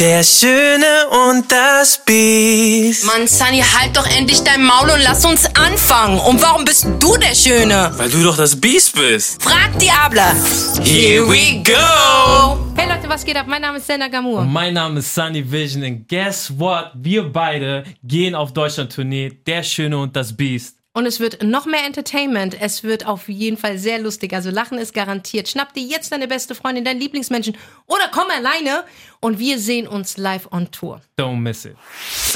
Der Schöne und das Biest. Mann, Sunny, halt doch endlich dein Maul und lass uns anfangen. Und warum bist du der Schöne? Weil du doch das Biest bist. Frag Diabla. Here we go. Hey Leute, was geht ab? Mein Name ist Senna Gamur. Mein Name ist Sunny Vision und guess what? Wir beide gehen auf Deutschland-Tournee. Der Schöne und das Biest. Und es wird noch mehr Entertainment. Es wird auf jeden Fall sehr lustig. Also Lachen ist garantiert. Schnapp dir jetzt deine beste Freundin, deinen Lieblingsmenschen oder komm alleine und wir sehen uns live on Tour. Don't miss it.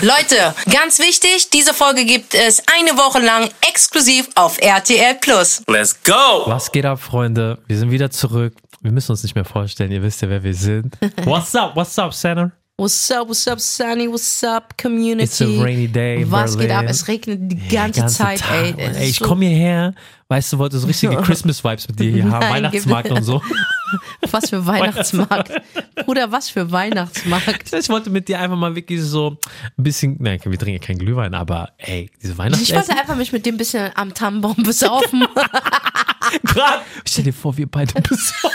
Leute, ganz wichtig, diese Folge gibt es eine Woche lang exklusiv auf RTL Plus. Let's go. Was geht ab, Freunde? Wir sind wieder zurück. Wir müssen uns nicht mehr vorstellen. Ihr wisst ja, wer wir sind. What's up? What's up, Santa? What's up, what's up, Sunny? What's up, Community? It's a rainy day in Was geht Berlin. ab? Es regnet die ganze, Zeit, Tag. ey. Ey. Ich so- komme hierher, weißt du, wollte so richtige Christmas-Vibes mit dir hier haben. Weihnachtsmarkt und so. Was für Weihnachtsmarkt. Bruder, was für Weihnachtsmarkt. Ich wollte mit dir einfach mal wirklich so ein bisschen, nein, wir trinken ja keinen Glühwein, aber ey, diese Ich Weihnachtsessen. wollte einfach mich mit dem ein bisschen am Tannenbaum besaufen. Grad. Stell dir vor, wir beide besoffen.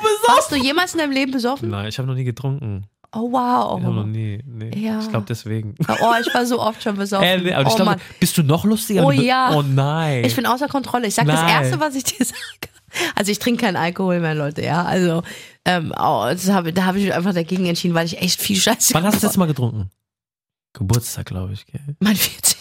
Besoffen. Warst du jemals in deinem Leben besoffen? Nein, ich habe noch nie getrunken. Oh, wow. Ich habe noch nie. Nee. Ja. Ich glaube deswegen. Oh, ich war so oft schon besoffen. Äh, nee, aber ich oh, glaube, Mann. bist du noch lustiger? Oh ja. Oh nein. Ich bin außer Kontrolle. Ich sag das Nein. Erste, was ich dir sage. Also ich trinke keinen Alkohol mehr, Leute, ja. Also ähm, oh, das hab, da habe ich mich einfach dagegen entschieden, weil ich echt viel Scheiße Wann hast du das Mal getrunken? Geburtstag, glaube ich. Gell? Mein 40.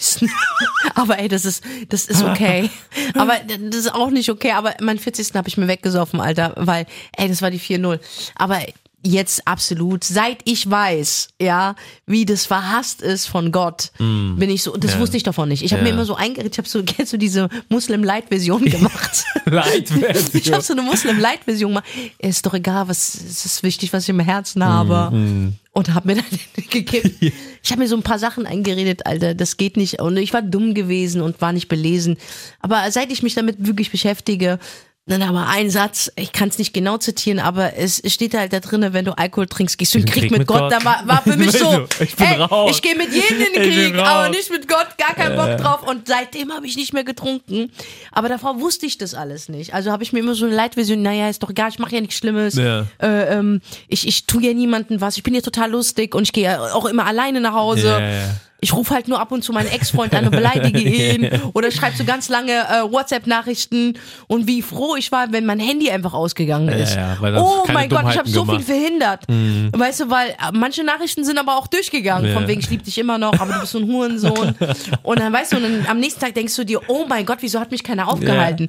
aber ey, das ist, das ist okay. Aber das ist auch nicht okay. Aber mein 40. habe ich mir weggesoffen, Alter, weil, ey, das war die 4-0. Aber jetzt absolut, seit ich weiß, ja, wie das verhasst ist von Gott, bin ich so, das Ja. wusste ich davon nicht. Ich habe mir Ja. immer so eingeredet, ich habe so, kennst du diese Muslim-Light-Version gemacht? Leitversion. Ich habe so eine Muslim-Light-Version gemacht. Ist doch egal, was es ist wichtig, was ich im Herzen habe. Und habe mir dann gekippt. Ich habe mir so ein paar Sachen eingeredet, Alter. Das geht nicht. Und ich war dumm gewesen und war nicht belesen. Aber seit ich mich damit wirklich beschäftige, dann aber ein Satz, ich kann es nicht genau zitieren, aber es steht halt da drinne, wenn du Alkohol trinkst, gehst du in den Krieg, mit Gott. Da war, war für mich so, Ich bin ey, raus. ich gehe mit jedem in den Krieg, aber nicht mit Gott, gar keinen Bock drauf. Und seitdem habe ich nicht mehr getrunken. Aber davor wusste ich das alles nicht. Also habe ich mir immer so eine Leitvision, naja, ist doch egal, ich mache ja nichts Schlimmes. Ja. Äh, ähm, ich, ich tue ja niemandem was, ich bin ja total lustig und ich gehe ja auch immer alleine nach Hause. Ja. Ich rufe halt nur ab und zu meinen Ex-Freund an und beleidige ihn. Oder schreibe so ganz lange äh, WhatsApp-Nachrichten und wie froh ich war, wenn mein Handy einfach ausgegangen ist. ja, dann oh mein Gott, ich habe so viel gemacht. Mhm. verhindert. Weißt du, weil äh, manche Nachrichten sind aber auch durchgegangen. Ja. Von wegen, ich liebe dich immer noch, aber du bist so ein Hurensohn. und dann weißt du, und dann, am nächsten Tag denkst du dir, oh mein Gott, wieso hat mich keiner aufgehalten?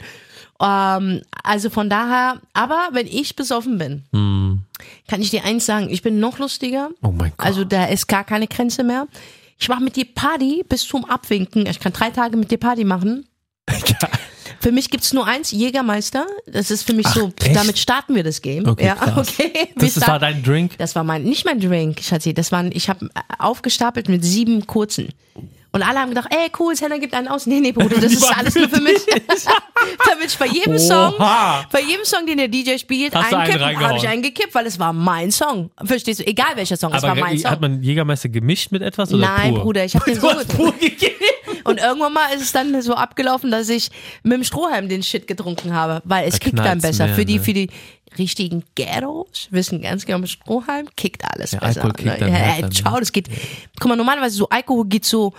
Ähm, also von daher, aber wenn ich besoffen bin, kann ich dir eins sagen, ich bin noch lustiger. Mhm. Oh mein Gott. Also da ist gar keine Grenze mehr. Ich mache mit dir Party bis zum Abwinken. Ich kann drei Tage mit dir Party machen. Für mich gibt's nur eins, Jägermeister. Das ist für mich so, echt? damit starten wir das Game. Okay, ja, krass. okay. Das war dein Drink? das war mein, nicht mein Drink, Schatzi. Das waren, ich habe aufgestapelt mit sieben kurzen. Und alle haben gedacht, ey, cool, Senna gibt einen aus. Nee, nee, Bruder, das ist alles nur für mich. Damit ich bei jedem Song, Oha. bei jedem Song, den der DJ spielt, Hast du einen einkippen, habe ich einen gekippt, weil es war mein Song. Verstehst du? Egal welcher Song, es war mein Song. hat man Jägermeister gemischt mit etwas oder Nein, pur? Bruder, ich habe den so pur gegeben. und irgendwann mal ist es dann so abgelaufen, dass ich mit dem Strohhalm den Shit getrunken habe, weil es Da kickt dann besser. mehr, für die, ne? für die richtigen Ghettos wissen ganz genau, mit Strohhalm kickt alles Ja, besser. Alkohol kickt ne? dann ja, härter, ja, ne? ciao, das geht. Guck mal, normalerweise so Alkohol geht so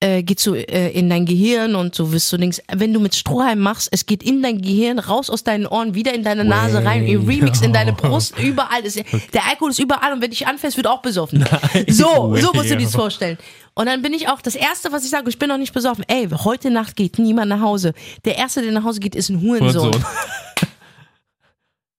äh, geht so äh, in dein Gehirn und so wirst du denkst, wenn du mit Strohhalm machst, es geht in dein Gehirn, raus aus deinen Ohren, wieder in deine Nase rein, in Remix in deine Brust, überall. Das, der Alkohol ist überall und wenn dich anfällst, wird auch besoffen. so, so musst du dir das vorstellen. Und dann bin ich auch, das Erste, was ich sage, ich bin noch nicht besoffen, ey, heute Nacht geht niemand nach Hause. Der Erste, der nach Hause geht, ist ein Hurensohn. Hurensohn.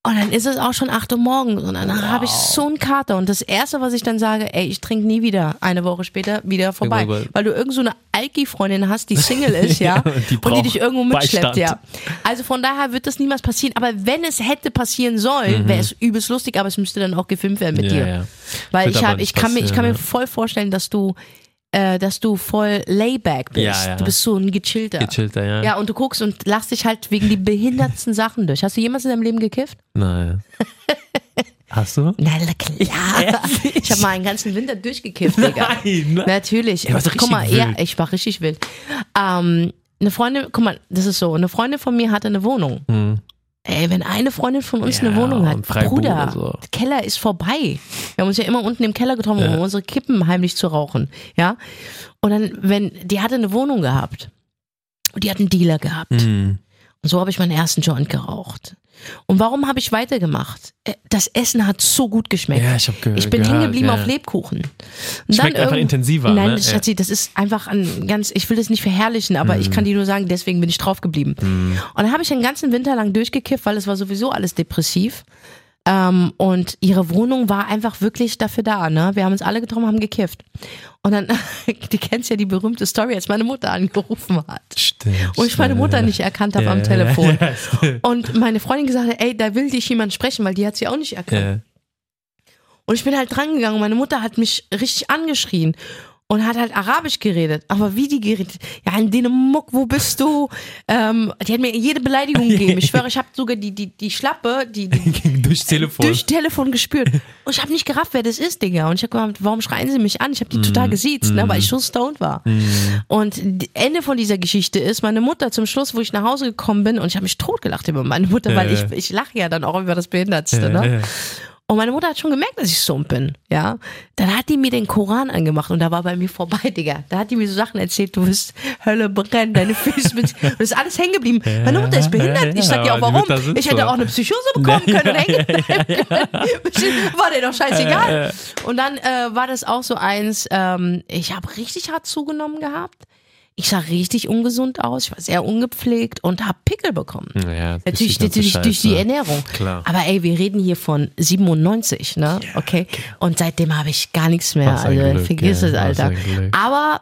Und dann ist es auch schon 8 Uhr morgens und dann habe ich so einen Kater. Und das Erste, was ich dann sage, ey, ich trinke nie wieder. Eine Woche später wieder vorbei. Weil du irgend so eine Alki-Freundin hast, die Single ist, ja, Ja, und die und die dich irgendwo mitschleppt, Beistand. ja. Also von daher wird das niemals passieren. Aber wenn es hätte passieren sollen, wäre es übelst lustig, aber es müsste dann auch gefilmt werden mit Ja, dir. ja. Weil ich nicht ich kann mir, ich kann mir voll vorstellen, dass du, äh, dass du voll layback bist. Ja, ja. Du bist so ein gechillter. Gechillter, ja. Ja, und du guckst und lachst dich halt wegen die behindertsten Sachen durch. Hast du jemals in deinem Leben gekifft? Nein. Hast du? Na klar. Ich habe mal einen ganzen Winter durchgekifft, Digga. Nein. Natürlich. Ja, guck mal, ja, ich war richtig wild. Ähm, eine Freundin, guck mal, das ist so, eine Freundin von mir hatte eine Wohnung. Hm. Ey, wenn eine Freundin von uns Ja, eine Wohnung hat, Bruder, so. der Keller ist vorbei. Wir haben uns ja immer unten im Keller getroffen, um unsere Kippen heimlich zu rauchen. Ja. Und dann, wenn, die hatte eine Wohnung gehabt. Und die hat einen Dealer gehabt. Mhm. Und so habe ich meinen ersten Joint geraucht. Und warum habe ich weitergemacht? Äh, Das Essen hat so gut geschmeckt. Ja, ich hab ge- Ich bin hängen geblieben ja. auf Lebkuchen. Und Schmeckt einfach irgend- intensiver, Nein, ne? Ja. Schatzi, das ist einfach ein ganz, ich will das nicht verherrlichen, aber Mhm. ich kann dir nur sagen, deswegen bin ich drauf geblieben. Und dann habe ich den ganzen Winter lang durchgekifft, weil es war sowieso alles depressiv. Ähm, und ihre Wohnung war einfach wirklich dafür da, ne? Wir haben uns alle getroffen, haben gekifft. Und dann, du kennst ja die berühmte Story, als meine Mutter angerufen hat. Stimmt. Und ich meine Mutter nicht erkannt habe Ja, am Telefon. ja. Und meine Freundin gesagt hat, ey, da will dich jemand sprechen, weil die hat sie auch nicht erkannt. Ja. Und ich bin halt drangegangen und meine Mutter hat mich richtig angeschrien und hat halt Arabisch geredet. Aber wie die geredet? Ja, in Dänemark, wo bist du? Ähm, die hat mir jede Beleidigung gegeben. Ich schwöre, ich habe sogar die, die, die Schlappe, die, die Durchs Telefon. durch Telefon gespürt. Und ich habe nicht gerafft, wer das ist, Digga. Und ich habe gedacht, warum schreien sie mich an? Ich habe die total gesiezt, ne, weil ich so stoned war. Und d- Ende von dieser Geschichte ist, meine Mutter zum Schluss, wo ich nach Hause gekommen bin, und ich habe mich totgelacht über meine Mutter, weil Ja, ich, ich lache ja dann auch über das Behindertste, ne? ja. Und meine Mutter hat schon gemerkt, dass ich stoned bin, ja. Dann hat die mir den Koran angemacht und da war bei mir vorbei, Digga. Da hat die mir so Sachen erzählt, du wirst Hölle brennen, deine Füße mit, und das ist alles hängen geblieben. Meine Mutter ist behindert. Ich sag ja auch warum. Ich hätte auch eine Psychose bekommen können und hängen bleiben können. War dir doch scheißegal. Und dann äh, war das auch so eins, ähm, ich habe richtig hart zugenommen gehabt. Ich sah richtig ungesund aus, ich war sehr ungepflegt und habe Pickel bekommen. Ja, durch Natürlich, natürlich durch die. Ernährung. Klar. Aber ey, wir reden hier von 97, ne? Okay. Und seitdem habe ich gar nichts mehr. Also Glück, vergiss ja, es, Alter. Aber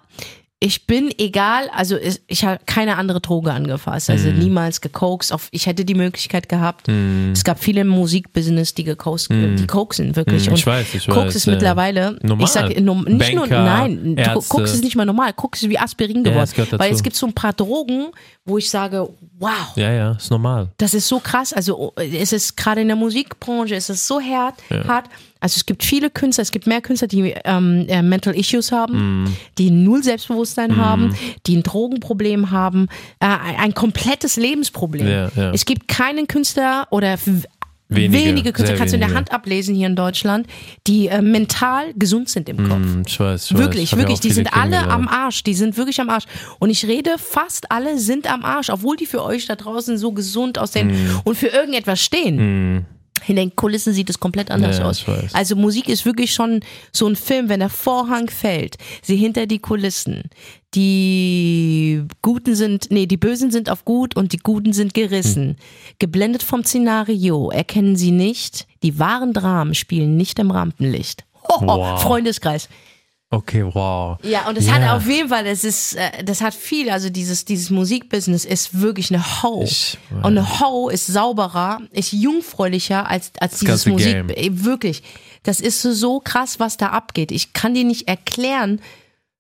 ich bin egal, also ich habe keine andere Droge angefasst, also Mhm. niemals gekokst. Auf, ich hätte die Möglichkeit gehabt. Es gab viele im Musikbusiness, die gekokst, die koksen wirklich. Mhm, ich weiß, ich Koks weiß, ist ja. mittlerweile, Normal. ich sage nicht nur, Banker, nein, Ärzte. Koks ist nicht mal normal. Koks ist wie Aspirin Ja, geworden. dazu. weil es gibt so ein paar Drogen, wo ich sage, wow, Ja, ja, ist normal. das ist so krass. Also es ist gerade in der Musikbranche, es ist so hart, hart. Also es gibt viele Künstler, es gibt mehr Künstler, die ähm, äh, Mental Issues haben, Mhm. die null Selbstbewusstsein haben, die ein Drogenproblem haben, äh, ein, ein komplettes Lebensproblem. Ja, ja. Es gibt keinen Künstler oder Wenige, wenige Künstler, kannst du in der wenige. Hand ablesen hier in Deutschland, die äh, mental gesund sind im Kopf. Hm, Ich weiß, ich weiß. Wirklich, ja wirklich. Die sind alle am Arsch. Die sind wirklich am Arsch. Und ich rede, fast alle sind am Arsch, obwohl die für euch da draußen so gesund aussehen Hm. und für irgendetwas stehen. In den Kulissen sieht es komplett anders Ja, aus. Also Musik ist wirklich schon so ein Film, wenn der Vorhang fällt, sie hinter die Kulissen. Die Guten sind, nee, die Bösen sind auf gut und die Guten sind gerissen. Hm. Geblendet vom Szenario erkennen sie nicht, die wahren Dramen spielen nicht im Rampenlicht. Hoho, Wow. Freundeskreis. Okay, wow. Ja, und es Ja. hat auf jeden Fall, das ist, äh, das hat viel, also dieses, dieses Musikbusiness ist wirklich eine Ho. Ich. Und eine Ho ist sauberer, ist jungfräulicher als, als dieses Musik. Game. Ey, Wirklich. Das ist so, krass, was da abgeht. Ich kann dir nicht erklären,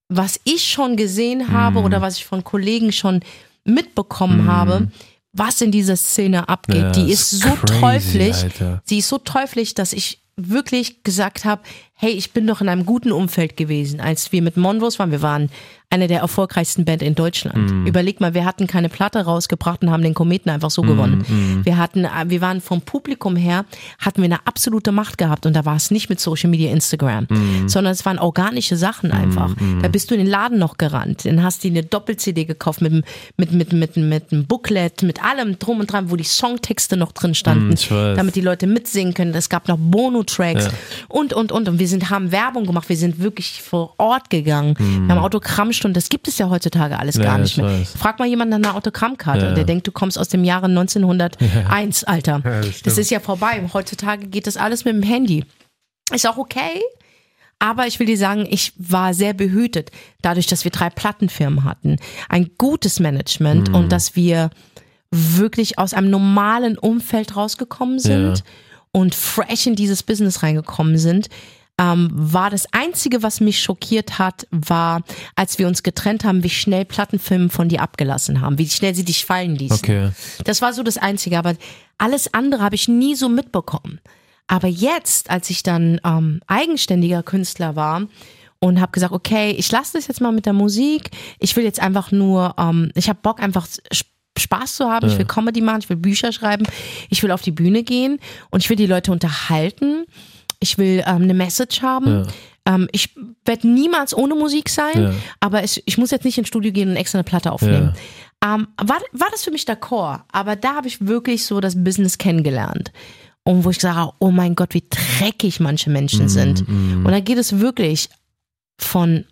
was ich schon gesehen habe oder was ich von Kollegen schon mitbekommen habe, was in dieser Szene abgeht. Ja, Die ist ist so crazy, teuflisch. Alter. Sie ist so teuflisch, dass ich wirklich gesagt habe, hey, ich bin doch in einem guten Umfeld gewesen, als wir mit Monvos waren. Wir waren eine der erfolgreichsten Band in Deutschland. Mhm. Überleg mal, wir hatten keine Platte rausgebracht und haben den Kometen einfach so gewonnen. Mhm. Wir hatten, äh, wir waren vom Publikum her, hatten wir eine absolute Macht gehabt und da war es nicht mit Social Media, Instagram, Mhm. sondern es waren organische Sachen einfach. Da bist du in den Laden noch gerannt, dann hast du dir eine Doppel-CD gekauft mit, mit, mit, mit, mit einem Booklet, mit allem drum und dran, wo die Songtexte noch drin standen, Mm, damit die Leute mitsingen können. Es gab noch Bono-Tracks und, und, und. Und wir sind, haben Werbung gemacht. Wir sind wirklich vor Ort gegangen. Wir haben Autogrammstunden. Das gibt es ja heutzutage alles Ja, gar ich nicht mehr. weiß. Frag mal jemanden nach einer Autogrammkarte. Ja. Der denkt, du kommst aus dem Jahre 1901, Alter. das das, ist ja vorbei. Heutzutage geht das alles mit dem Handy. Ist auch okay. Aber ich will dir sagen, ich war sehr behütet, dadurch, dass wir drei Plattenfirmen hatten, ein gutes Management und dass wir wirklich aus einem normalen Umfeld rausgekommen sind Ja. und fresh in dieses Business reingekommen sind. Ähm, war das Einzige, was mich schockiert hat, war, als wir uns getrennt haben, wie schnell Plattenfirmen von dir abgelassen haben, wie schnell sie dich fallen ließen. Okay. Das war so das Einzige, aber alles andere habe ich nie so mitbekommen. Aber jetzt, als ich dann ähm, eigenständiger Künstler war und habe gesagt, okay, ich lasse das jetzt mal mit der Musik, ich will jetzt einfach nur, ähm, ich habe Bock einfach sp- Spaß zu haben, ich will Comedy machen, ich will Bücher schreiben, ich will auf die Bühne gehen und ich will die Leute unterhalten. Ich will ähm, eine Message haben. Ähm, ich werde niemals ohne Musik sein, Ja. aber es, ich muss jetzt nicht ins Studio gehen und extra eine Platte aufnehmen. Ähm, war, war das für mich d'accord, aber da habe ich wirklich so das Business kennengelernt. Und wo ich sage, oh mein Gott, wie dreckig manche Menschen sind. Und da geht es wirklich von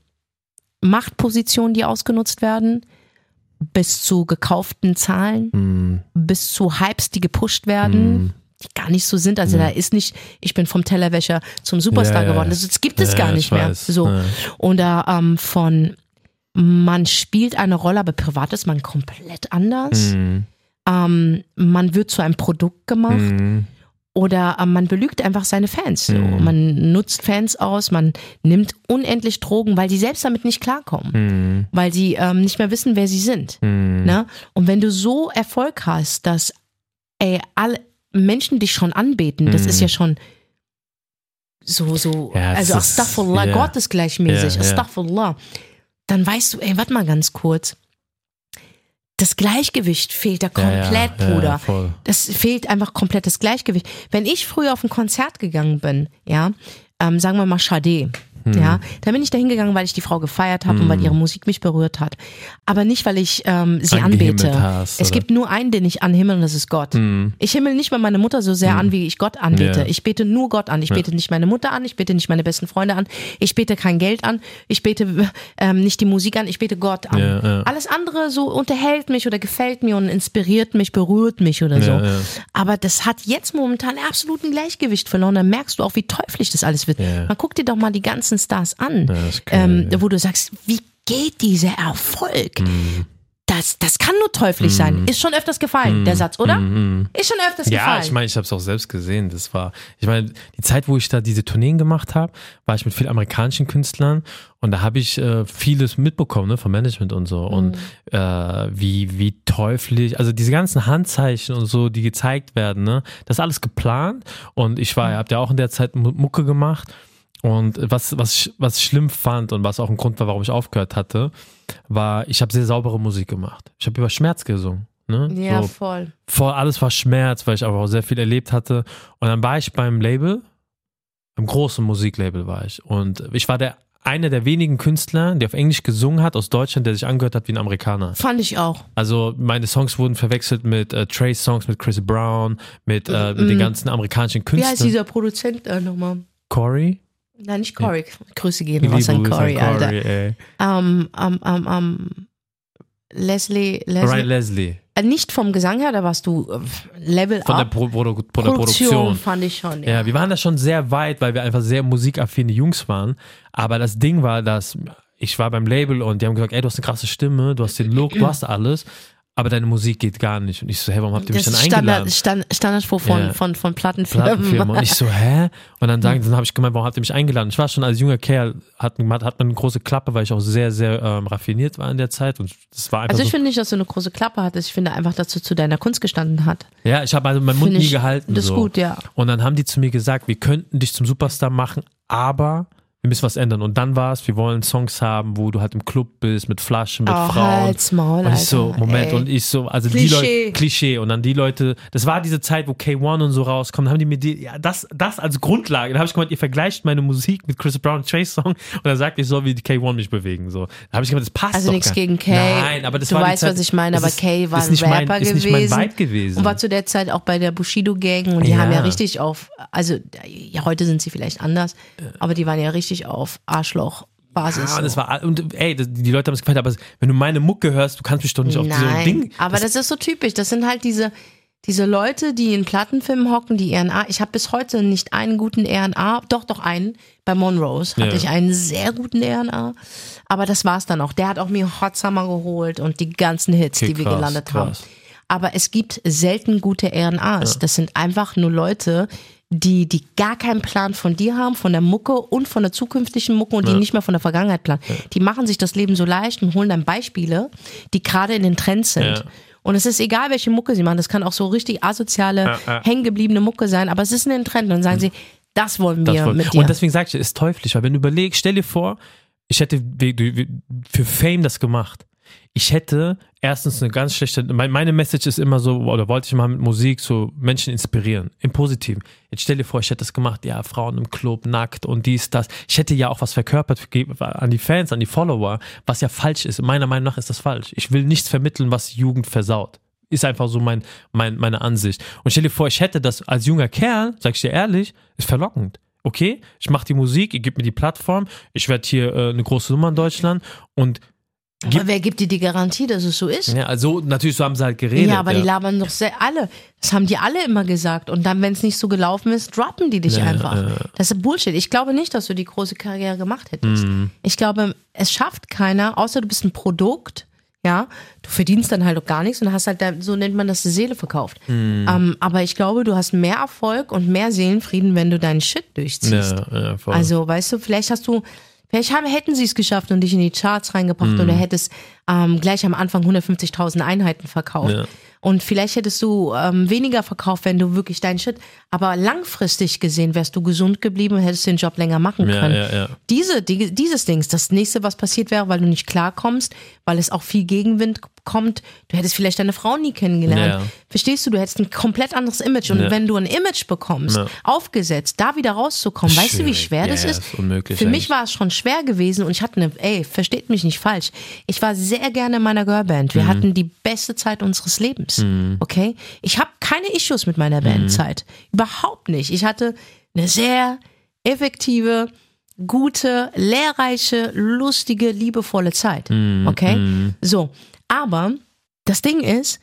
Machtpositionen, die ausgenutzt werden, bis zu gekauften Zahlen, Mhm. bis zu Hypes, die gepusht werden, die gar nicht so sind. Also da ist nicht, ich bin vom Tellerwäscher zum Superstar Ja, ja. geworden. Das, das gibt es Ja, gar ja, nicht ich mehr. So. Ja. Und da ähm, von man spielt eine Rolle, aber privat ist man komplett anders. Mhm. Ähm, man wird zu einem Produkt gemacht Mhm. oder ähm, man belügt einfach seine Fans. Mhm. Man nutzt Fans aus, man nimmt unendlich Drogen, weil die selbst damit nicht klarkommen, Mhm. weil sie ähm, nicht mehr wissen, wer sie sind. Mhm. Ne? Und wenn du so Erfolg hast, dass ey, alle Menschen dich schon anbeten, das Mhm. ist ja schon so, so, Ja, also ist- Astaghfirullah, ja. Gott ist gleichmäßig, Ja, ja. Astaghfirullah. Dann weißt du, ey, warte mal ganz kurz. Das Gleichgewicht fehlt da Ja, ja, komplett, ja, Bruder. voll. Das fehlt einfach komplett das Gleichgewicht. Wenn ich früher auf ein Konzert gegangen bin, ja, ähm, sagen wir mal Sade, Hm. ja, dann bin ich da hingegangen, weil ich die Frau gefeiert habe und weil ihre Musik mich berührt hat. Aber nicht, weil ich ähm, sie anbete. hast, es gibt nur einen, den ich anhimmel und das ist Gott. Ich himmel nicht mal meine Mutter so sehr an, wie ich Gott anbete. Ja. Ich bete nur Gott an. Ich bete nicht meine Mutter an, ich bete nicht meine besten Freunde an, ich bete kein Geld an, ich bete ähm, nicht die Musik an, ich bete Gott an. Ja, ja. Alles andere so unterhält mich oder gefällt mir und inspiriert mich, berührt mich oder so. Aber das hat jetzt momentan absoluten Gleichgewicht verloren. Da merkst du auch, wie teuflisch das alles wird. Man guck dir doch mal die ganzen Stars an, das geil, ähm, ja. wo du sagst, wie geht dieser Erfolg? Mhm. Das, das kann nur teuflisch sein. Ist schon öfters gefallen, der Satz, oder? Ist schon öfters Mhm. Ja, gefallen. ich meine, ich habe es auch selbst gesehen. Das war, ich meine, die Zeit, wo ich da diese Tourneen gemacht habe, war ich mit vielen amerikanischen Künstlern und da habe ich äh, vieles mitbekommen, ne, vom Management und so und äh, wie wie teuflisch, also diese ganzen Handzeichen und so, die gezeigt werden, ne, das ist alles geplant und ich war, ihr habt ja auch in der Zeit Mu- Mucke gemacht und was was was ich schlimm fand und was auch ein Grund war, warum ich aufgehört hatte, war, ich habe sehr saubere Musik gemacht. Ich habe über Schmerz gesungen. Ne? ja, so, voll. voll alles war Schmerz, weil ich aber auch sehr viel erlebt hatte. Und dann war ich beim Label, beim großen Musiklabel war ich. Und ich war der einer der wenigen Künstler, der auf Englisch gesungen hat aus Deutschland, der sich angehört hat wie ein Amerikaner. Fand ich auch. Also meine Songs wurden verwechselt mit äh, Trey's Songs, mit Chris Brown, mit, äh, mit den ganzen amerikanischen Wie heißt Künstlern. dieser Produzent äh, nochmal? Corey? Nein, nicht Corey. Grüße gehen Liebe raus an Corey, Alter. Ähm, ähm, ähm, ähm, Leslie, Leslie. Ryan Leslie. Äh, nicht vom Gesang her, da warst du äh, Level Von der, up. Pro Produ Pro der Produktion. fand ich schon. Ja. Ja, wir waren da schon sehr weit, weil wir einfach sehr musikaffine Jungs waren. Aber das Ding war, dass ich war beim Label und die haben gesagt, ey, du hast eine krasse Stimme, du hast den Look, du hast alles, aber deine Musik geht gar nicht. Und ich so, hey, warum habt ihr mich das dann Standard, eingeladen? Stand, Standardspruch von, Ja. von, von Plattenfirmen. Plattenfirma. Und ich so, hä? Und dann sagen, dann habe ich gemeint, warum habt ihr mich eingeladen? Ich war schon als junger Kerl, hat, hat man eine große Klappe, weil ich auch sehr, sehr ähm, raffiniert war in der Zeit. Und das war einfach Also ich so, finde nicht, dass du eine große Klappe hattest. Ich finde einfach, dass du zu deiner Kunst gestanden hast. Ja, ich habe also meinen Mund Finde nie ich- gehalten. das ist so. gut, ja. Und dann haben die zu mir gesagt, wir könnten dich zum Superstar machen, aber wir müssen was ändern. Und dann war es, wir wollen Songs haben, wo du halt im Club bist, mit Flaschen, mit Oh, Frauen. halt's Maul, und ich so, Moment, ey. und ich so, also die Klischee. Leute, Klischee. Und dann die Leute, das war diese Zeit, wo K1 und so rauskommen, haben die mir die, ja, das, das als Grundlage. Dann habe ich gemeint, ihr vergleicht meine Musik mit Chris Brown Trey Song und dann sagt ich soll wie die K1 mich bewegen. So. Da habe ich gemeint, das passt Also nichts gegen Kay. Nein, aber das du war die weißt, Zeit, was ich meine, aber ist- Kay war ein nicht mein- Rapper ist gewesen. nicht mein Vibe gewesen. Und war zu der Zeit auch bei der Bushido Gang und die Ja. haben ja richtig auf, also ja, heute sind sie vielleicht anders, aber die waren ja richtig auf Arschloch-Basis. Ja, und es war, und ey, das- die Leute haben es gefallen, aber wenn du meine Mucke hörst, du kannst mich doch nicht auf so ein Nein, Ding. aber das, ist so typisch. Das sind halt diese, diese Leute, die in Plattenfilmen hocken, die RNA. Ich habe bis heute nicht einen guten RNA, doch, doch einen. Bei Monrose hatte Ja. ich einen sehr guten RNA. Aber das war's dann auch. Der hat auch mir Hot Summer geholt und die ganzen Hits, Okay, die wir krass, gelandet haben. krass. Aber es gibt selten gute RNAs. Das sind einfach nur Leute, die, die gar keinen Plan von dir haben, von der Mucke und von der zukünftigen Mucke und die nicht mehr von der Vergangenheit planen. Die machen sich das Leben so leicht und holen dann Beispiele, die gerade in den Trends sind. Ja. Und es ist egal, welche Mucke sie machen. Das kann auch so richtig asoziale, Ja, ja. hängengebliebene Mucke sein, aber es ist in den Trend. Und dann sagen sie, das wollen Das wir voll. mit dir. Und deswegen sage ich, es ist teuflisch, weil wenn du überlegst, stell dir vor, ich hätte für Fame das gemacht. Ich hätte erstens eine ganz schlechte, mein, meine Message ist immer so, oder wollte ich mal mit Musik so Menschen inspirieren, im Positiven. Jetzt stell dir vor, ich hätte das gemacht, ja, Frauen im Club, nackt und dies, das. Ich hätte ja auch was verkörpert an die Fans, an die Follower, was ja falsch ist. Meiner Meinung nach ist das falsch. Ich will nichts vermitteln, was Jugend versaut. Ist einfach so mein, mein, meine Ansicht. Und stell dir vor, ich hätte das als junger Kerl, sag ich dir ehrlich, ist verlockend. Okay, ich mache die Musik, ihr gebt mir die Plattform, ich werde hier äh, eine große Nummer in Deutschland und Aber wer gibt dir die Garantie, dass es so ist? ja, also natürlich so haben sie halt geredet. Ja, aber die labern doch sehr alle. Das haben die alle immer gesagt. Und dann, wenn es nicht so gelaufen ist, droppen die dich Ja, einfach. ja. Das ist Bullshit. Ich glaube nicht, dass du die große Karriere gemacht hättest. Mhm. Ich glaube, es schafft keiner, außer du bist ein Produkt. Ja, du verdienst dann halt auch gar nichts und hast halt, so nennt man das, die Seele verkauft. Mhm. Ähm, aber ich glaube, du hast mehr Erfolg und mehr Seelenfrieden, wenn du deinen Shit durchziehst. ja, ja. Also, weißt du, vielleicht hast du, vielleicht haben, hätten sie es geschafft und dich in die Charts reingebracht Mhm. oder hättest ähm, gleich am Anfang 150.000 Einheiten verkauft. Ja. Und vielleicht hättest du ähm, weniger verkauft, wenn du wirklich deinen Shit. Aber langfristig gesehen wärst du gesund geblieben und hättest den Job länger machen Ja, können. ja, ja. Diese, die, dieses Dings, das nächste, was passiert wäre, weil du nicht klarkommst, weil es auch viel Gegenwind kommt, du hättest vielleicht deine Frau nie kennengelernt. Verstehst du? Du hättest ein komplett anderes Image. Und wenn du ein Image bekommst, aufgesetzt, da wieder rauszukommen, weißt du, wie schwer das ist? ist unmöglich Für mich eigentlich. war es schon schwer gewesen und ich hatte eine, ey, versteht mich nicht falsch. Ich war sehr gerne in meiner Girlband. Mhm. Wir hatten die beste Zeit unseres Lebens. Okay? Ich habe keine Issues mit meiner Bandzeit. Überhaupt nicht. Ich hatte eine sehr effektive, gute, lehrreiche, lustige, liebevolle Zeit. Mhm. Okay? So. Aber das Ding ist,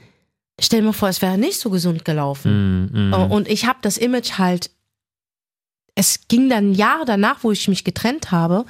stell mal vor, es wäre nicht so gesund gelaufen. Mm. Oh, Und ich habe das Image halt, es ging dann Jahre danach, wo ich mich getrennt habe,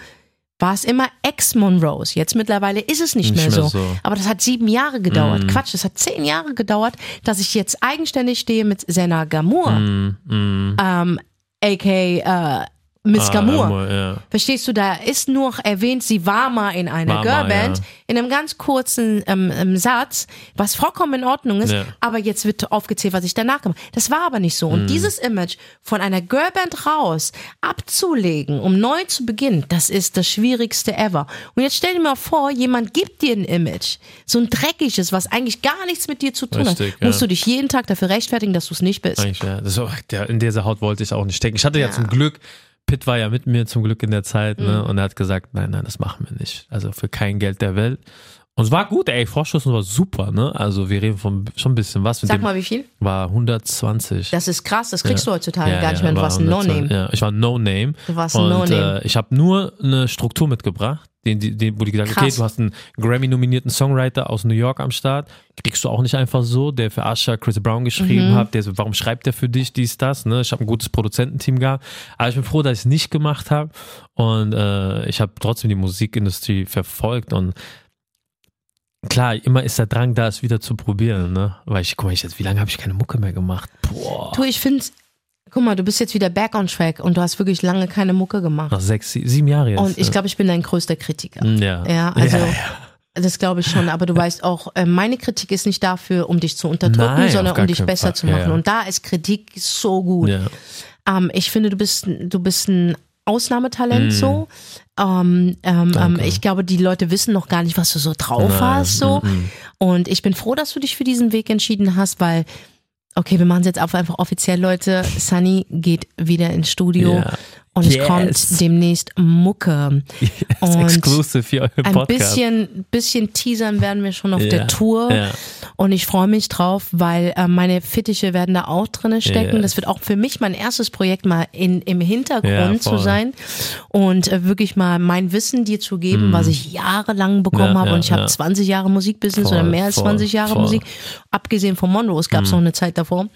war es immer Ex-Monrose. Jetzt mittlerweile ist es nicht, Nicht mehr, mehr so. so. Aber das hat sieben Jahre gedauert. Mm. Quatsch, das hat zehn Jahre gedauert, dass ich jetzt eigenständig stehe mit Senna Gamur, Mm, mm. ähm, a.k.a. Äh, Miss Ah, Gamur. Ja. Verstehst du, da ist nur erwähnt, sie war mal in einer War mal, Girlband, ja. in einem ganz kurzen ähm, ähm, Satz, was vollkommen in Ordnung ist, Ja. aber jetzt wird aufgezählt, was ich danach gemacht habe. Das war aber nicht so. Mhm. Und dieses Image von einer Girlband raus abzulegen, um neu zu beginnen, das ist das Schwierigste ever. Und jetzt stell dir mal vor, jemand gibt dir ein Image, so ein dreckiges, was eigentlich gar nichts mit dir zu tun Richtig, hat. Musst du dich jeden Tag dafür rechtfertigen, dass du es nicht bist. Eigentlich, ja. Das in dieser Haut wollte ich auch nicht stecken. Ich hatte ja, zum Glück, Pitt war ja mit mir zum Glück in der Zeit, Mhm. ne? Und er hat gesagt, nein, nein, das machen wir nicht. Also für kein Geld der Welt. Und es war gut, ey, Vorschuss war super, ne? Also wir reden von schon ein bisschen was. Sag mal, wie viel? war 120. Das ist krass, das kriegst du heutzutage Ja, gar nicht ja, mehr. Du war warst ein 120. No-Name. Ja, ich war No-Name. Du warst ein No-Name. äh, ich habe nur eine Struktur mitgebracht, den, den, wo die gesagt haben, okay, du hast einen Grammy-nominierten Songwriter aus New York am Start, kriegst du auch nicht einfach so, der für Asha Chris Brown geschrieben Mhm. hat, der so, warum schreibt der für dich dies, das, ne? Ich habe ein gutes Produzententeam gehabt, aber ich bin froh, dass ich es nicht gemacht habe und äh, ich habe trotzdem die Musikindustrie verfolgt und Klar, immer ist der Drang da, es wieder zu probieren, ne? Weil ich, guck mal, ich jetzt, wie lange habe ich keine Mucke mehr gemacht? Boah. Du, ich finde, guck mal, du bist jetzt wieder back on track und du hast wirklich lange keine Mucke gemacht. Nach sechs, sie- sieben Jahre jetzt. Und ich ne? glaube, ich bin dein größter Kritiker. ja. Ja, also Ja, ja. das glaube ich schon. Aber du weißt auch, äh, meine Kritik ist nicht dafür, um dich zu unterdrücken, Nein, sondern um dich besser Fall. zu machen. Ja. Und da ist Kritik so gut. Ähm, ich finde, du bist, du bist ein Ausnahmetalent so. Ähm, ähm, ähm, ich glaube, die Leute wissen noch gar nicht, was du so drauf Nein, hast. So. mm, Und ich bin froh, dass du dich für diesen Weg entschieden hast, weil, okay, wir machen es jetzt einfach offiziell, Leute. Sunny geht wieder ins Studio Ja. Und es Yes. kommt demnächst Mucke. Ist Und exclusive für euren ein Podcast. bisschen, bisschen teasern werden wir schon auf Ja, der Tour. ja. Und ich freue mich drauf, weil äh, meine Fittiche werden da auch drinne stecken. Yes. Das wird auch für mich mein erstes Projekt mal in, im Hintergrund Ja, zu sein und äh, wirklich mal mein Wissen dir zu geben, was ich jahrelang bekommen. Ja, habe. ja, und ich habe ja. 20 Jahre Musikbusiness Voll, oder mehr als voll, 20 Jahre voll. Musik. Abgesehen von Monroe, es gab noch eine Zeit davor.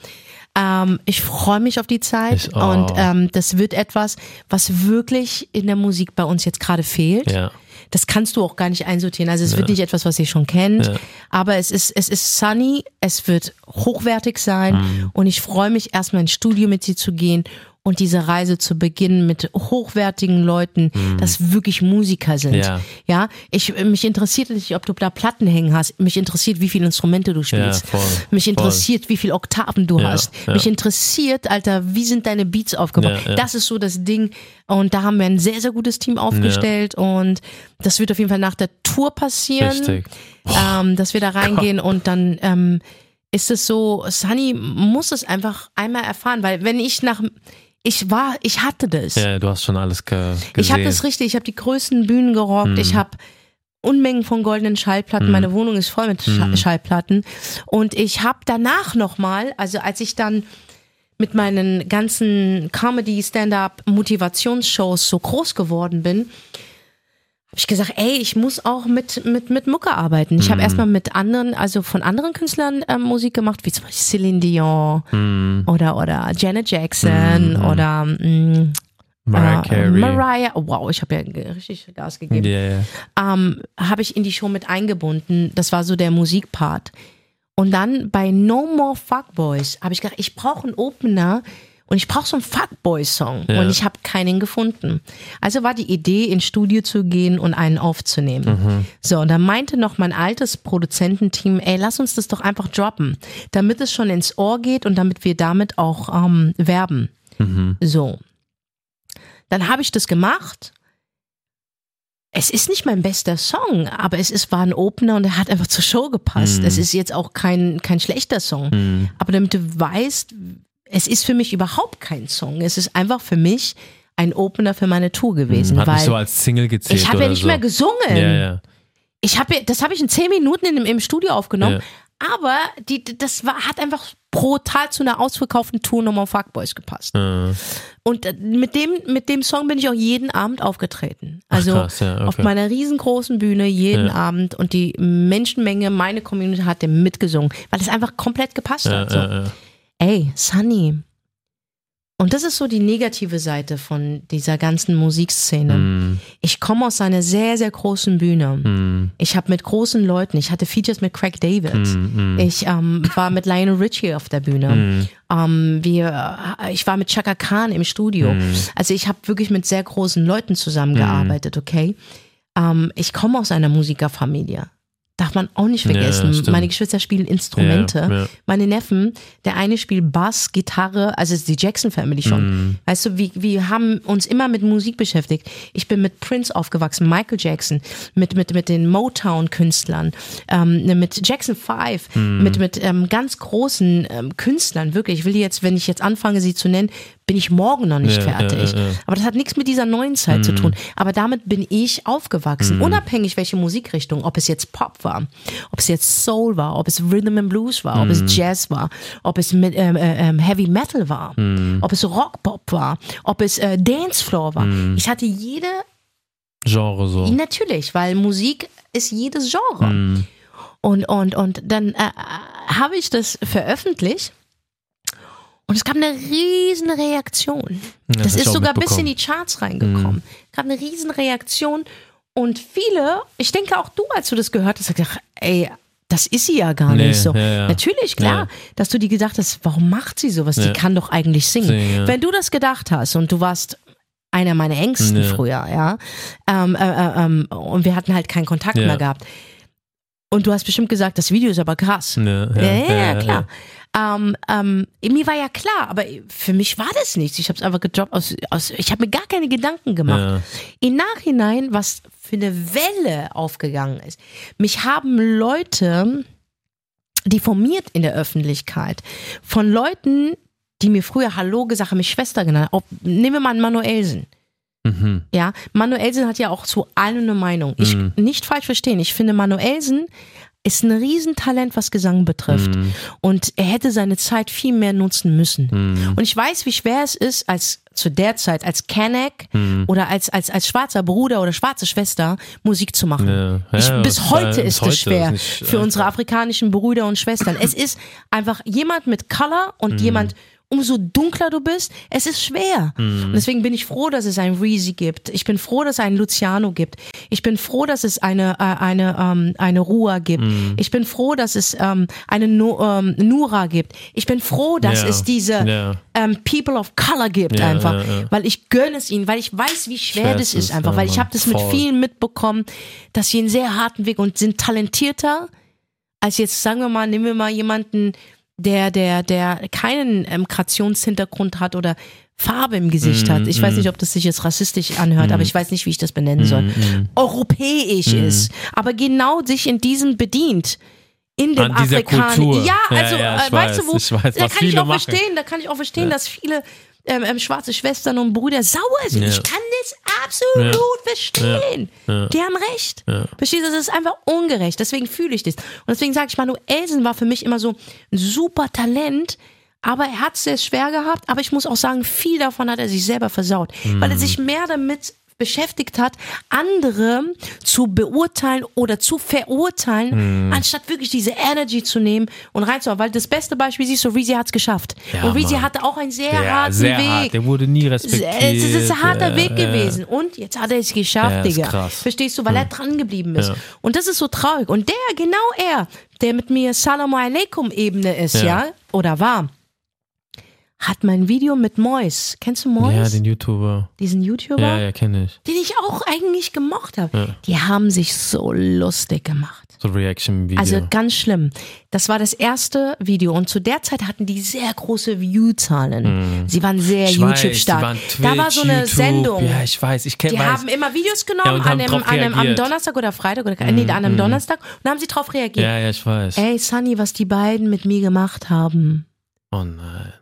Ähm, ich freue mich auf die Zeit Ich auch. und ähm, das wird etwas, was wirklich in der Musik bei uns jetzt gerade fehlt. Ja. Das kannst du auch gar nicht einsortieren. Also es wird nicht etwas, was ihr schon kennt, Ja. aber es ist, es ist sunny, es wird hochwertig sein Mhm. und ich freue mich erstmal ins Studio mit dir zu gehen und diese Reise zu beginnen mit hochwertigen Leuten, das wirklich Musiker sind. Mhm. Ja. Ja, ich, mich interessiert nicht, ob du da Platten hängen hast. Mich interessiert, wie viele Instrumente du spielst. voll, Mich voll. interessiert, wie viele Oktaven du Ja, hast. ja. Mich interessiert, Alter, wie sind deine Beats aufgebaut? Ja, ja. Das ist so das Ding. Und da haben wir ein sehr, sehr gutes Team aufgestellt. Und das wird auf jeden Fall nach der Tour passieren. Richtig. Ähm, dass wir da reingehen und dann ähm, ist es so, Sunny muss es einfach einmal erfahren, weil wenn ich nach, ich war, ich hatte das. Ja, du hast schon alles ge gesehen. Mhm. Ich habe das richtig, ich habe die größten Bühnen gerockt, ich habe Unmengen von goldenen Schallplatten, meine Wohnung ist voll mit Scha Schallplatten und ich habe danach nochmal, also als ich dann mit meinen ganzen Comedy, Stand-up, Motivationsshows so groß geworden bin, habe ich gesagt, ey, ich muss auch mit mit mit Mucke arbeiten. Ich habe erstmal mit anderen, also von anderen Künstlern ähm, Musik gemacht, wie zum Beispiel Celine Dion oder oder Janet Jackson oder mh, Mariah äh, Carey. Mariah, wow, ich habe ja richtig Gas gegeben. Ja. Ähm, habe ich in die Show mit eingebunden. Das war so der Musikpart. Und dann bei No More Fuckboys habe ich gedacht, ich brauche einen Opener und ich brauche so einen Fuckboy-Song. Ja. Und ich habe keinen gefunden. Also war die Idee, ins Studio zu gehen und einen aufzunehmen. So, und da meinte noch mein altes Produzententeam, ey, lass uns das doch einfach droppen, damit es schon ins Ohr geht und damit wir damit auch ähm, werben. So. Dann habe ich das gemacht. Es ist nicht mein bester Song, aber es ist, war ein Opener und er hat einfach zur Show gepasst. Es ist jetzt auch kein, kein schlechter Song. Aber damit du weißt, es ist für mich überhaupt kein Song. Es ist einfach für mich ein Opener für meine Tour gewesen. Hat weil so als Single gezählt ich habe ja nicht so. mehr gesungen. Ja, ja. Ich habe, das habe ich in zehn Minuten in, im Studio aufgenommen. Ja. Aber die, das war, hat einfach brutal zu einer ausverkauften Tour nochmal Fuckboys gepasst. Äh, Und äh, mit dem, mit dem Song bin ich auch jeden Abend aufgetreten. Also krass, ja, okay. auf meiner riesengroßen Bühne jeden Ja. Abend und die Menschenmenge, meine Community hat dem mitgesungen, weil es einfach komplett gepasst ja, hat. So. Ey, Sunny. Und das ist so die negative Seite von dieser ganzen Musikszene. Hm, Ich komme aus einer sehr, sehr großen Bühne. hm, Ich habe mit großen Leuten, ich hatte Features mit Craig David. hm, Ich ähm, war mit Lionel Richie auf der Bühne. hm, Ähm, wir, äh, ich war mit Chaka Khan im Studio. Hm. Also ich habe wirklich mit sehr großen Leuten zusammengearbeitet, okay? Ähm, ich komme aus einer Musikerfamilie. Darf man auch nicht Ja, vergessen. stimmt. Meine Geschwister spielen Instrumente. Ja, ja. Meine Neffen, der eine spielt Bass, Gitarre, also die Jackson Family schon. Mhm. Weißt du, wir, wir haben uns immer mit Musik beschäftigt. Ich bin mit Prince aufgewachsen, Michael Jackson, mit, mit, mit den Motown-Künstlern, ähm, mit Jackson 5, Mhm. mit, mit ähm, ganz großen ähm, Künstlern, wirklich. Ich will jetzt, wenn ich jetzt anfange, sie zu nennen, bin ich morgen noch nicht Ja, fertig. ja, ja. Aber das hat nichts mit dieser neuen Zeit zu tun. Aber damit bin ich Mhm. aufgewachsen. Unabhängig welche Musikrichtung, ob es jetzt Pop war, ob es jetzt Soul war, ob es Rhythm and Blues war, ob es Mhm. Jazz war, ob es mit, ähm, äh, ähm, Heavy Metal war, Mhm. ob es Rock-Pop war, ob es äh, Dancefloor war. Mhm. Ich hatte jede, Genre so. natürlich, weil Musik ist jedes Genre. Und, und, und dann äh, habe ich das veröffentlicht und es gab eine riesen Reaktion. Ja, das ist sogar bis in die Charts reingekommen. Es gab eine riesen Reaktion und viele, ich denke auch du, als du das gehört hast, hast gedacht, ey, das ist sie ja gar Nee, nicht so. ja, ja. Natürlich, klar, Ja. dass du dir gedacht hast, warum macht sie sowas? Die kann doch eigentlich singen. Singen. Wenn du das gedacht hast und du warst einer meiner Ängsten früher, ja, ähm, äh, äh, ähm, und wir hatten halt keinen Kontakt mehr gehabt. Und du hast bestimmt gesagt, das Video ist aber krass. Ja, klar. Ähm, ähm, mir war ja klar, aber für mich war das nichts. Ich habe es einfach gedroppt aus, aus ich habe mir gar keine Gedanken gemacht. Ja. Im Nachhinein, was für eine Welle aufgegangen ist. Mich haben Leute diffamiert in der Öffentlichkeit von Leuten, die mir früher Hallo gesagt haben, mich Schwester genannt. Ob, nehmen wir mal einen Manuelsen. Mhm. Ja, Manuelsen hat ja auch zu allem eine Meinung. Ich Mhm. nicht falsch verstehen. Ich finde Manuelsen ist ein Riesentalent, was Gesang betrifft. Mhm. Und er hätte seine Zeit viel mehr nutzen müssen. Mhm. Und ich weiß, wie schwer es ist, als zu der Zeit als Kenneck Mhm. oder als, als, als schwarzer Bruder oder schwarze Schwester Musik zu machen. Ja. Ich, Ja, bis bis heute ist es schwer ist für unsere afrikanischen Brüder und Schwestern. Es ist einfach jemand mit Color und Mhm. jemand umso dunkler du bist, es ist schwer. Und deswegen bin ich froh, dass es einen Reezy gibt. Ich bin froh, dass es einen Luciano gibt. Ich bin froh, dass es eine, äh, eine, ähm, eine Rua gibt. Ich bin froh, dass es ähm, eine Nu- ähm, Nura gibt. Ich bin froh, dass Ja. es diese Ja. ähm, People of Color gibt Ja, einfach. Weil ich gönne es ihnen, weil ich weiß, wie schwer Schwer das ist einfach. weil ich habe das mit Voll. vielen mitbekommen, dass sie einen sehr harten Weg und sind talentierter als jetzt, sagen wir mal, nehmen wir mal jemanden, der, der, der keinen ähm, Migrationshintergrund hat oder Farbe im Gesicht hat. Ich weiß nicht, ob das sich jetzt rassistisch anhört, aber ich weiß nicht, wie ich das benennen soll. Europäisch ist, aber genau sich in diesem bedient. In dem Afrikaner. Ja, Ja, also, ja, ich äh, weißt du, wo, weiß, weiß, da kann ich auch machen. verstehen, da kann ich auch verstehen, dass viele ähm, ähm, schwarze Schwestern und Brüder sauer sind. Ja. Ich kann das absolut Ja. verstehen. Ja. Die haben recht. Verstehst du, das ist einfach ungerecht. Deswegen fühle ich das. Und deswegen sage ich, Manuelsen war für mich immer so ein super Talent. Aber er hat es sehr schwer gehabt. Aber ich muss auch sagen, viel davon hat er sich selber versaut. Weil er sich mehr damit beschäftigt hat, andere zu beurteilen oder zu verurteilen, anstatt wirklich diese Energy zu nehmen und reinzuhauen. Weil das beste Beispiel siehst du, Reezy hat es geschafft. Ja, und Reezy Mann. hatte auch einen sehr Ja, harten sehr Weg. hart. Der wurde nie respektiert. Es ist ein harter Ja, Weg ja. gewesen. Und jetzt hat er es geschafft, Ja, Digga. krass. Verstehst du? Weil er dran geblieben ist. Und das ist so traurig. Und der, genau er, der mit mir Salam Aleikum Ebene ist, ja, Ja. oder war, hat mein Video mit Mois. Kennst du Mois? Ja, den YouTuber. Diesen YouTuber? Ja, ja, kenne ich. Den ich auch eigentlich gemocht habe. Ja. Die haben sich so lustig gemacht. So Reaction-Video. Also ganz schlimm. Das war das erste Video und zu der Zeit hatten die sehr große View-Zahlen. Sie waren sehr Mhm. YouTube-stark. Da war so eine Twitch, Sendung. YouTube. Ja, ich weiß. Ich kenne Die weiß. haben immer Videos Ja, genommen und an, drauf an, einem, am. Donnerstag oder Freitag oder nee, an einem Donnerstag und haben sie drauf reagiert. ja, ja, ich weiß. Ey, Sunny, was die beiden mit mir gemacht haben. Oh nein.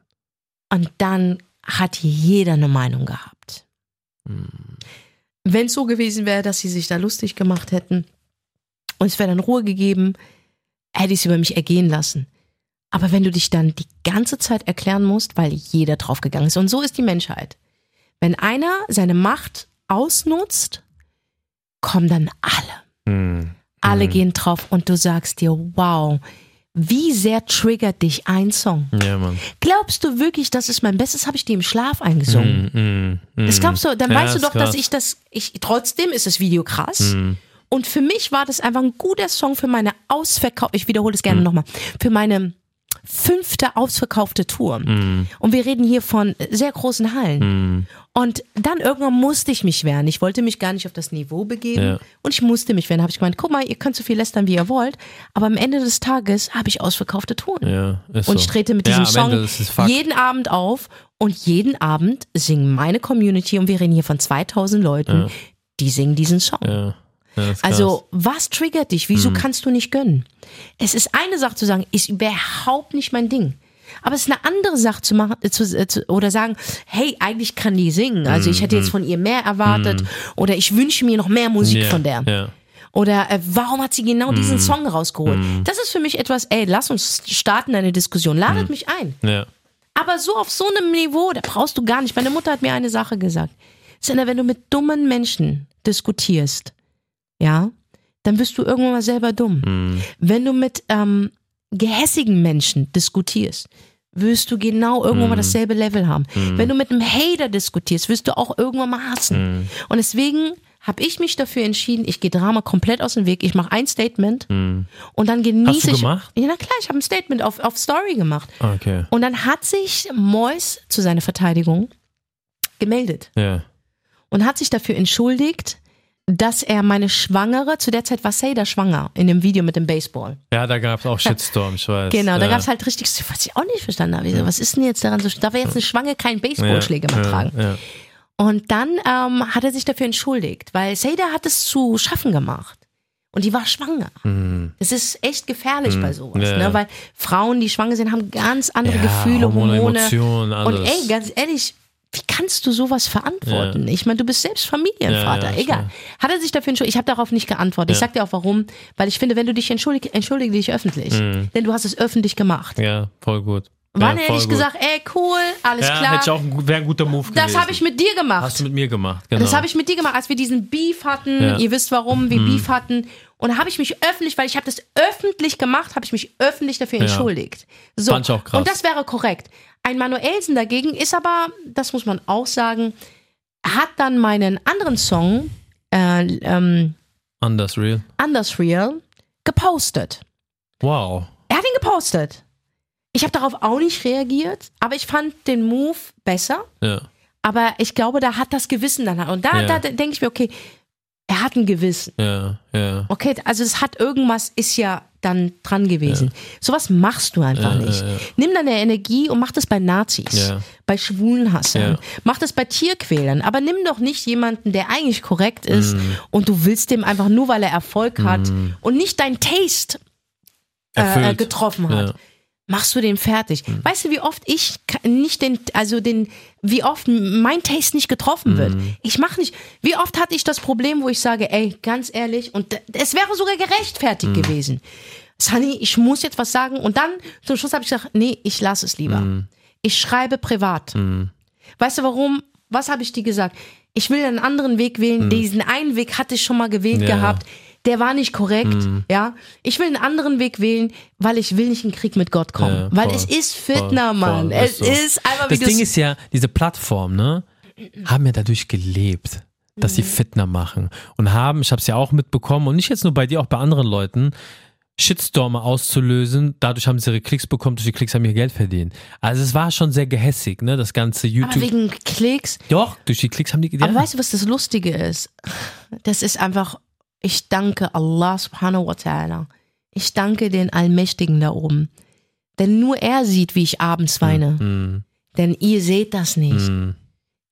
Und dann hat jeder eine Meinung gehabt. Hm. Wenn es so gewesen wäre, dass sie sich da lustig gemacht hätten und es wäre dann Ruhe gegeben, hätte ich es über mich ergehen lassen. Aber wenn du dich dann die ganze Zeit erklären musst, weil jeder draufgegangen ist, und so ist die Menschheit. Wenn einer seine Macht ausnutzt, kommen dann alle. Hm. Alle gehen drauf und du sagst dir, wow, wie sehr triggert dich ein Song? Ja, Mann. Glaubst du wirklich, das ist mein Bestes? Habe ich dir im Schlaf eingesungen? Hm, hm, Das hm. glaubst du, dann Ja, weißt du doch, dass krass. ich das, ich, trotzdem ist das Video krass. Hm. Und für mich war das einfach ein guter Song für meine Ausverkauf, ich wiederhole es gerne Hm. nochmal, für meine fünfte ausverkaufte Tour. Hm. Und wir reden hier von sehr großen Hallen. Und dann irgendwann musste ich mich wehren. Ich wollte mich gar nicht auf das Niveau begeben. Ja. Und ich musste mich wehren. Habe ich gemeint, guck mal, ihr könnt so viel lästern, wie ihr wollt. Aber am Ende des Tages habe ich ausverkaufte Touren. Ja, ist Und so. ich trete mit ja, diesem Ende Song jeden Abend auf und jeden Abend singen meine Community und wir reden hier von 2000 Leuten, die singen diesen Song. Ja. Also, was triggert dich? Wieso Mhm. kannst du nicht gönnen? Es ist eine Sache zu sagen, ist überhaupt nicht mein Ding. Aber es ist eine andere Sache zu machen, äh, zu, äh, zu, oder sagen, hey, eigentlich kann die singen. Also ich hätte jetzt von ihr mehr erwartet. Oder ich wünsche mir noch mehr Musik Mhm. ja, von der. Ja. Oder äh, warum hat sie genau Mhm. diesen Song rausgeholt? Das ist für mich etwas, ey, lass uns starten eine Diskussion. Ladet mich ein. Ja. Aber so auf so einem Niveau, da brauchst du gar nicht. Meine Mutter hat mir eine Sache gesagt. Sinne, wenn du mit dummen Menschen diskutierst, ja, dann wirst du irgendwann mal selber dumm. Hm. Wenn du mit ähm, gehässigen Menschen diskutierst, wirst du genau irgendwann mal dasselbe Level haben. Wenn du mit einem Hater diskutierst, wirst du auch irgendwann mal hassen. Und deswegen habe ich mich dafür entschieden, ich gehe Drama komplett aus dem Weg. Ich mache ein Statement und dann genieße Hast du ich. gemacht? Ja, na klar, ich habe ein Statement auf, auf Story gemacht. Okay. Und dann hat sich Mois zu seiner Verteidigung gemeldet Ja. und hat sich dafür entschuldigt, dass er meine Schwangere, zu der Zeit war Seda schwanger, in dem Video mit dem Baseball. Ja, da gab es auch Shitstorm, ich weiß. Genau, da ja. gab es halt richtig, was ich auch nicht verstanden habe. Was ist denn jetzt daran so, darf er jetzt eine Schwange keinen Baseballschläger mehr ja, tragen? Ja. Und dann ähm, hat er sich dafür entschuldigt, weil Seda hat es zu schaffen gemacht. Und die war schwanger. Das ist echt gefährlich bei sowas, Mhm. Ne? weil Frauen, die schwanger sind, haben ganz andere Gefühle, Hormone, Hormone. Emotionen, Und alles. ey, ganz ehrlich, wie kannst du sowas verantworten? Ich meine, du bist selbst Familienvater, Ja, ja, egal. Hat er sich dafür entschuldigt? Ich habe darauf nicht geantwortet. Ich sag dir auch warum, weil ich finde, wenn du dich entschuldigst, entschuldige dich öffentlich. Denn du hast es öffentlich gemacht. Ja, voll gut. Wann Ja, hätte voll ich gut. gesagt, ey, cool, alles Ja, klar. hätte ich wäre ein guter Move gewesen. das habe ich mit dir gemacht. Hast du mit mir gemacht, genau. Das habe ich mit dir gemacht, als wir diesen Beef hatten. Ja. Mhm. Ihr wisst, warum wir Beef hatten. Und habe ich mich öffentlich, weil ich habe das öffentlich gemacht, habe ich mich öffentlich dafür entschuldigt. So. Fand ich auch krass. Und das wäre korrekt. Ein Manuelsen dagegen ist aber, das muss man auch sagen, hat dann meinen anderen Song, äh, ähm, Anders real. Anders Real, gepostet. Wow. Er hat ihn gepostet. Ich habe darauf auch nicht reagiert, aber ich fand den Move besser. Ja. Aber ich glaube, da hat das Gewissen dann. Und da, Ja. da denke ich mir, okay, er hat ein Gewissen. Ja, ja. Okay, also es hat irgendwas, ist ja dann dran gewesen. Sowas machst du einfach Ja, nicht. ja, ja. Nimm deine Energie und mach das bei Nazis, Ja. bei Schwulenhassern, Ja. mach das bei Tierquälern, aber nimm doch nicht jemanden, der eigentlich korrekt ist Mhm. und du willst dem einfach nur, weil er Erfolg hat und nicht dein Taste äh, getroffen hat. Mhm. Machst du den fertig? Weißt du, wie oft ich nicht den, also den, wie oft mein Taste nicht getroffen wird? Mhm. Ich mache nicht. Wie oft hatte ich das Problem, wo ich sage, ey, ganz ehrlich, und es wäre sogar gerechtfertigt Mhm. gewesen. Sunny, ich muss jetzt was sagen. Und dann zum Schluss habe ich gesagt, nee, ich lasse es lieber. Mhm. Ich schreibe privat. Weißt du warum? Was habe ich dir gesagt? Ich will einen anderen Weg wählen. Diesen einen Weg hatte ich schon mal gewählt Mhm. Ja. gehabt. Der war nicht korrekt, ja. Ich will einen anderen Weg wählen, weil ich will nicht in Krieg mit Gott kommen. Ja, weil voll, es ist voll, Fitner, Mann. voll, es ist so. ist einfach wie Das Ding ist ja, diese Plattform, ne, haben ja dadurch gelebt, dass sie Mhm. Fitner machen und haben, ich habe es ja auch mitbekommen und nicht jetzt nur bei dir, auch bei anderen Leuten, Shitstorme auszulösen. Dadurch haben sie ihre Klicks bekommen, durch die Klicks haben sie ihr Geld verdient. Also es war schon sehr gehässig, ne, das ganze aber YouTube. wegen Klicks. Doch, durch die Klicks haben die Aber ja. weißt du, was das Lustige ist? Das ist einfach, ich danke Allah subhanahu wa ta'ala. Ich danke den Allmächtigen da oben. Denn nur er sieht, wie ich abends weine. Mm, Denn ihr seht das nicht. mm,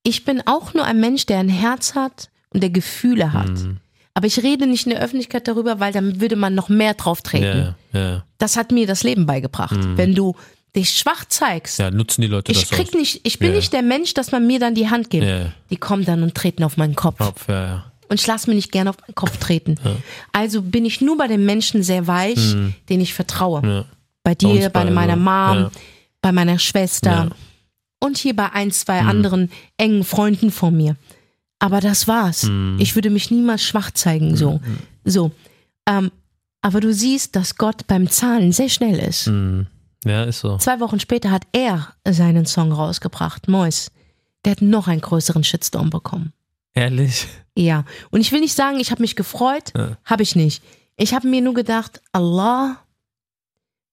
Ich bin auch nur ein Mensch, der ein Herz hat und der Gefühle hat. mm. Aber ich rede nicht in der Öffentlichkeit darüber, weil dann würde man noch mehr drauf treten. Ja, ja, Das hat mir das Leben beigebracht. Wenn du dich schwach zeigst, ja, nutzen die Leute ich das krieg aus. nicht, ich bin Ja. nicht der Mensch, dass man mir dann die Hand gibt. Die kommen dann und treten auf meinen Kopf. Kopf, ja, ja. Und ich lasse mir nicht gerne auf meinen Kopf treten. Also bin ich nur bei den Menschen sehr weich, denen ich vertraue. Mhm. Ja. Bei Bei dir, bei beide, meiner Mom, ja. bei meiner Schwester Ja. Mhm. und hier bei ein, zwei anderen engen Freunden von mir. Aber das war's. Mhm. Ich würde mich niemals schwach zeigen, so. So. Ähm, aber du siehst, dass Gott beim Zahlen sehr schnell ist. Mm. Ja, ist so. Zwei Wochen später hat er seinen Song rausgebracht, Mois. Der hat noch einen größeren Shitstorm bekommen. Ehrlich? Ja. Und ich will nicht sagen, ich habe mich gefreut. Ja. Habe ich nicht. Ich habe mir nur gedacht, Allah,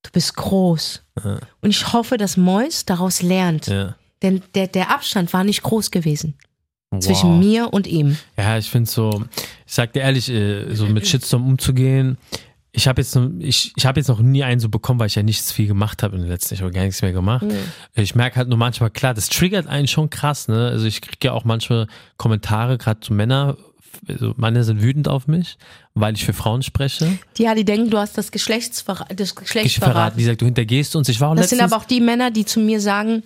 du bist groß. Ja. Und ich hoffe, dass Mois daraus lernt. Ja. Denn der, der Abstand war nicht groß gewesen Wow. zwischen mir und ihm. Ja, ich finde so, ich sag dir ehrlich, äh, so mit Shitstorm umzugehen. Ich habe jetzt, noch- ich, ich hab jetzt noch nie einen so bekommen, weil ich ja nichts viel gemacht habe in den letzten, ich habe gar nichts mehr gemacht. Ich merke halt nur manchmal, klar, das triggert einen schon krass, ne? Also ich kriege ja auch manchmal Kommentare, gerade zu Männer, also Männer sind wütend auf mich, weil ich für Frauen spreche. Ja, die denken, du hast das, Geschlechtsver das Geschlecht Ich verrate, verraten. die sagt, du hintergehst uns. Ich war auch Das sind aber auch die Männer, die zu mir sagen,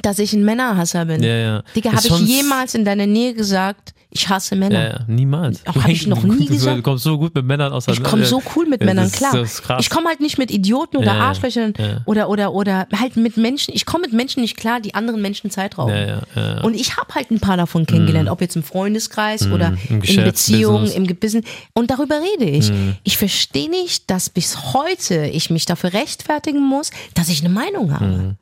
dass ich ein Männerhasser bin. ja, ja. Digga, habe ich jemals in deiner Nähe gesagt, ich hasse Männer? Ja, niemals. Auch Du hab ich noch nie du, gesagt. Du kommst so gut mit Männern auseinander. Ich komme so cool mit Ja, Männern, das ist- klar. das ist krass. Ich komme halt nicht mit Idioten oder Ja, Arschlöchern ja. oder oder oder halt mit Menschen. Ich komme mit Menschen nicht klar, die anderen Menschen Zeit rauben. Ja. Und ich habe halt ein paar davon kennengelernt, ob jetzt im Freundeskreis oder Mhm. im in Geschäft, Beziehungen, Business. im Gebissen. Und darüber rede ich. Mhm. Ich verstehe nicht, dass bis heute ich mich dafür rechtfertigen muss, dass ich eine Meinung habe.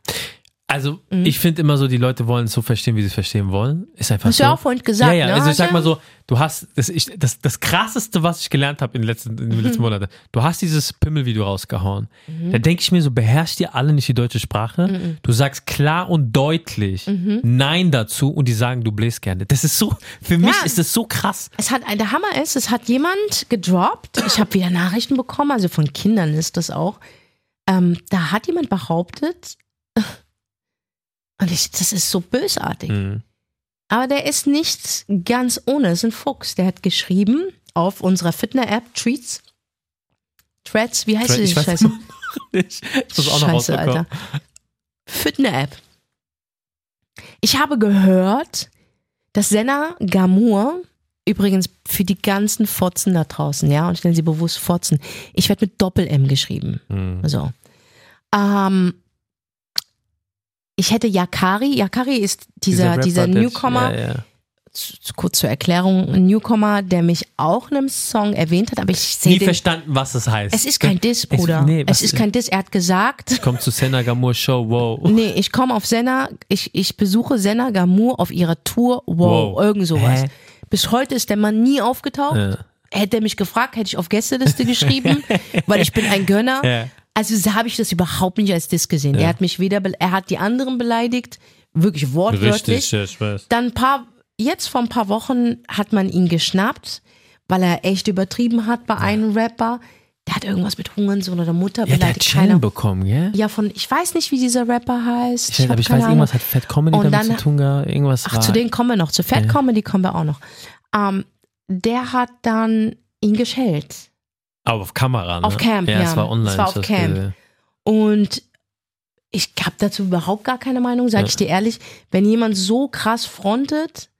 Mhm. Also, ich finde immer so, die Leute wollen es so verstehen, wie sie es verstehen wollen. Ist einfach Hast so. du ja auch vorhin gesagt, Ja, ja, ne? also ich sag mal so, du hast, das, ich, das, das krasseste, was ich gelernt habe in den letzten, in den Mhm. letzten Monaten, du hast dieses Pimmelvideo rausgehauen. Da denke ich mir so, beherrscht ihr alle nicht die deutsche Sprache? Mhm. Du sagst klar und deutlich Nein dazu und die sagen, du bläst gerne. Das ist so, für mich Ja. ist das so krass. Es hat, der Hammer ist, es hat jemand gedroppt. Ich habe wieder Nachrichten bekommen, also von Kindern ist das auch. Ähm, da hat jemand behauptet, und ich, das ist so bösartig. Mhm. Aber der ist nicht ganz ohne, das ist ein Fuchs. Der hat geschrieben auf unserer Fitner-App Treats. Threads, wie heißt Ich die Scheiße? nicht. Ich muss auch noch Scheiße. Alter. Fitner-App. Ich habe gehört, dass Senna Gamur, übrigens für die ganzen Fotzen da draußen, ja, und stellen Sie bewusst Fotzen, ich werde mit Doppel-M geschrieben. Mhm. So. Ähm, ich hätte Yakari. Yakari ist dieser, dieser, der- Newcomer, Ja, ja. zu- kurz zur Erklärung, ein Newcomer, der mich auch in einem Song erwähnt hat, aber ich sehe Nie den. verstanden, was es heißt. Es ist kein Diss, Bruder. nee, was- es ist kein Diss. Er hat gesagt, Kommt zu Senna Gamur Show, wow. nee, ich komme auf Senna, ich, ich besuche Senna Gamur auf ihrer Tour, wow, Wow. irgend sowas. Hä? Bis heute ist der Mann nie aufgetaucht. Ja. Hätte er mich gefragt, hätte ich auf Gästeliste geschrieben, weil ich bin ein Gönner. Ja. Also so habe ich das überhaupt nicht als Diss gesehen. Er hat mich weder, er hat die anderen beleidigt, wirklich wortwörtlich. Richtig, ja, ich weiß. Dann ein paar, jetzt vor ein paar Wochen hat man ihn geschnappt, weil er echt übertrieben hat bei einem Rapper. Der hat irgendwas mit Hurensohn oder Mutter Ja, der hat beleidigt. Keiner. bekommen, gell? Ja, von, ich weiß nicht, wie dieser Rapper heißt. Ich, weiß, hab aber ich weiß, Ahnung. irgendwas hat Fat Comedy Und damit dann- zu tun gehabt. Irgendwas Ach, war. zu denen kommen wir noch. Zu Fat Ja. Comedy kommen wir auch noch. Ähm, der hat dann ihn geschellt. Aber auf Kamera, ne? Auf Camp, ja. ja. es war online. Es war auf Camp. gesehen. Und ich habe dazu überhaupt gar keine Meinung, sage Ja. ich dir ehrlich. Wenn jemand so krass frontet,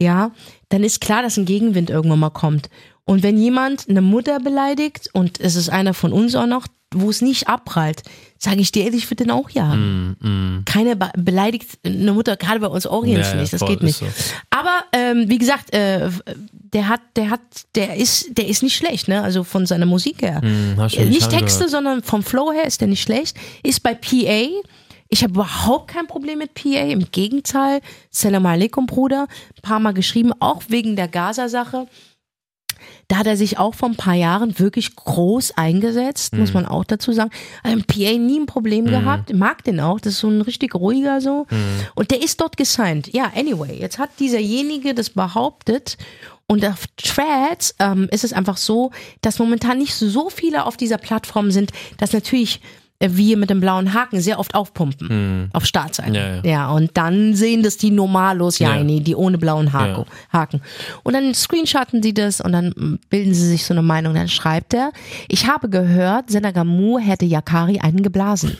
ja, dann ist klar, dass ein Gegenwind irgendwann mal kommt. Und wenn jemand eine Mutter beleidigt, und es ist einer von uns auch noch, wo es nicht abprallt, sage ich dir ehrlich, ich würde den auch jagen. Mm, mm. Keiner be- beleidigt eine Mutter, gerade bei uns Orients Ja, nicht, das geht nicht. so. Aber ähm, wie gesagt, äh, der hat, der hat, der ist, der ist nicht schlecht, ne? Also von seiner Musik her. Du Äh, nicht. Texte, sondern vom Flow her ist der nicht schlecht. Ist bei PA. Ich habe überhaupt kein Problem mit PA. Im Gegenteil. Salam alaikum, Bruder. Ein paar Mal geschrieben, auch wegen der Gaza-Sache. Da hat er sich auch vor ein paar Jahren wirklich groß eingesetzt, muss man auch dazu sagen. Also im PA nie ein Problem gehabt, mag den auch, das ist so ein richtig ruhiger so. Und der ist dort gesigned. Ja, anyway, jetzt hat dieserjenige das behauptet und auf Threads ähm, ist es einfach so, dass momentan nicht so viele auf dieser Plattform sind, dass natürlich wir mit dem blauen Haken sehr oft aufpumpen auf Startseiten. Ja, ja. und dann sehen das die Normalos, ja, Ja. die ohne blauen Haken. Haken. Und dann screenshotten sie das und dann bilden sie sich so eine Meinung. Dann schreibt er, ich habe gehört, Senagamu hätte Yakari einen geblasen.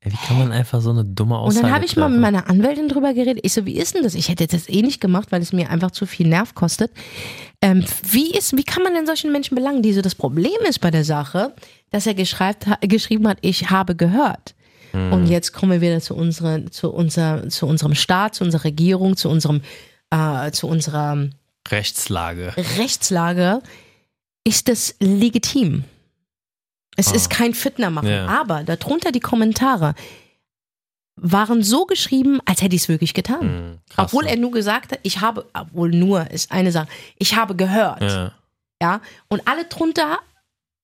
Ey, Wie kann man einfach so eine dumme Und Aussage dann habe ich mal mit meiner Anwältin drüber geredet. Ich so, wie ist denn das? Ich hätte das eh nicht gemacht, weil es mir einfach zu viel Nerv kostet. Ähm, wie ist, wie kann man denn solchen Menschen belangen? Die so das Problem ist bei der Sache, dass er geschrieben hat, ich habe gehört. Hm. Und jetzt kommen wir wieder zu unserer, zu unser, zu unserem Staat, zu unserer Regierung, zu unserem, äh, zu unserer Rechtslage. Rechtslage. Ist das legitim? Es ist kein Fitnermachen. Ja. Aber darunter die Kommentare waren so geschrieben, als hätte ich es wirklich getan. Hm, krass, obwohl ne? er nur gesagt hat, ich habe, obwohl nur ist eine Sache, ich habe gehört. Ja. Ja, Und alle drunter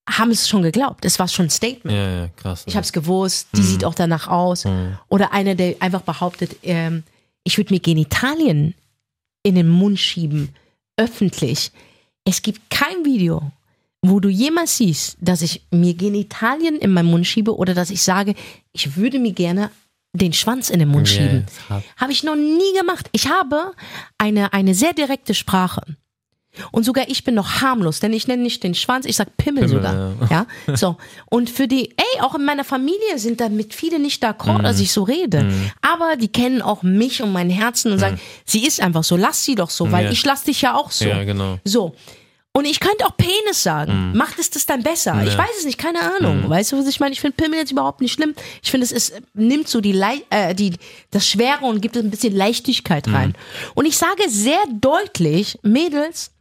haben es schon geglaubt. Es war schon ein Statement. ja, ja, krass. Ich habe es gewusst, die sieht auch danach aus. Mhm. Oder einer, der einfach behauptet, ähm, ich würde mir Genitalien in den Mund schieben, öffentlich. Es gibt kein Video, wo du jemals siehst, dass ich mir Genitalien in meinen Mund schiebe oder dass ich sage, ich würde mir gerne den Schwanz in den Mund Ja, schieben. Habe ich noch nie gemacht. Ich habe eine, eine sehr direkte Sprache. Und sogar ich bin noch harmlos, denn ich nenne nicht den Schwanz, ich sag Pimmel, Pimmel, sogar. Ja. So. Und für die, ey, auch in meiner Familie sind damit viele nicht d'accord, Mhm. dass ich so rede. Aber die kennen auch mich und mein Herzen und sagen, sie ist einfach so, lass sie doch so, weil Mhm. Ja. ich lass dich ja auch so. Ja, genau. So. Und ich könnte auch Penis sagen. Macht es das dann besser? Ich weiß es nicht, keine Ahnung. Weißt du, was ich meine? Ich finde Pimmel jetzt überhaupt nicht schlimm. Ich finde, es ist, nimmt so die, äh, die, das Schwere und gibt es ein bisschen Leichtigkeit rein. Und ich sage sehr deutlich, Mädels,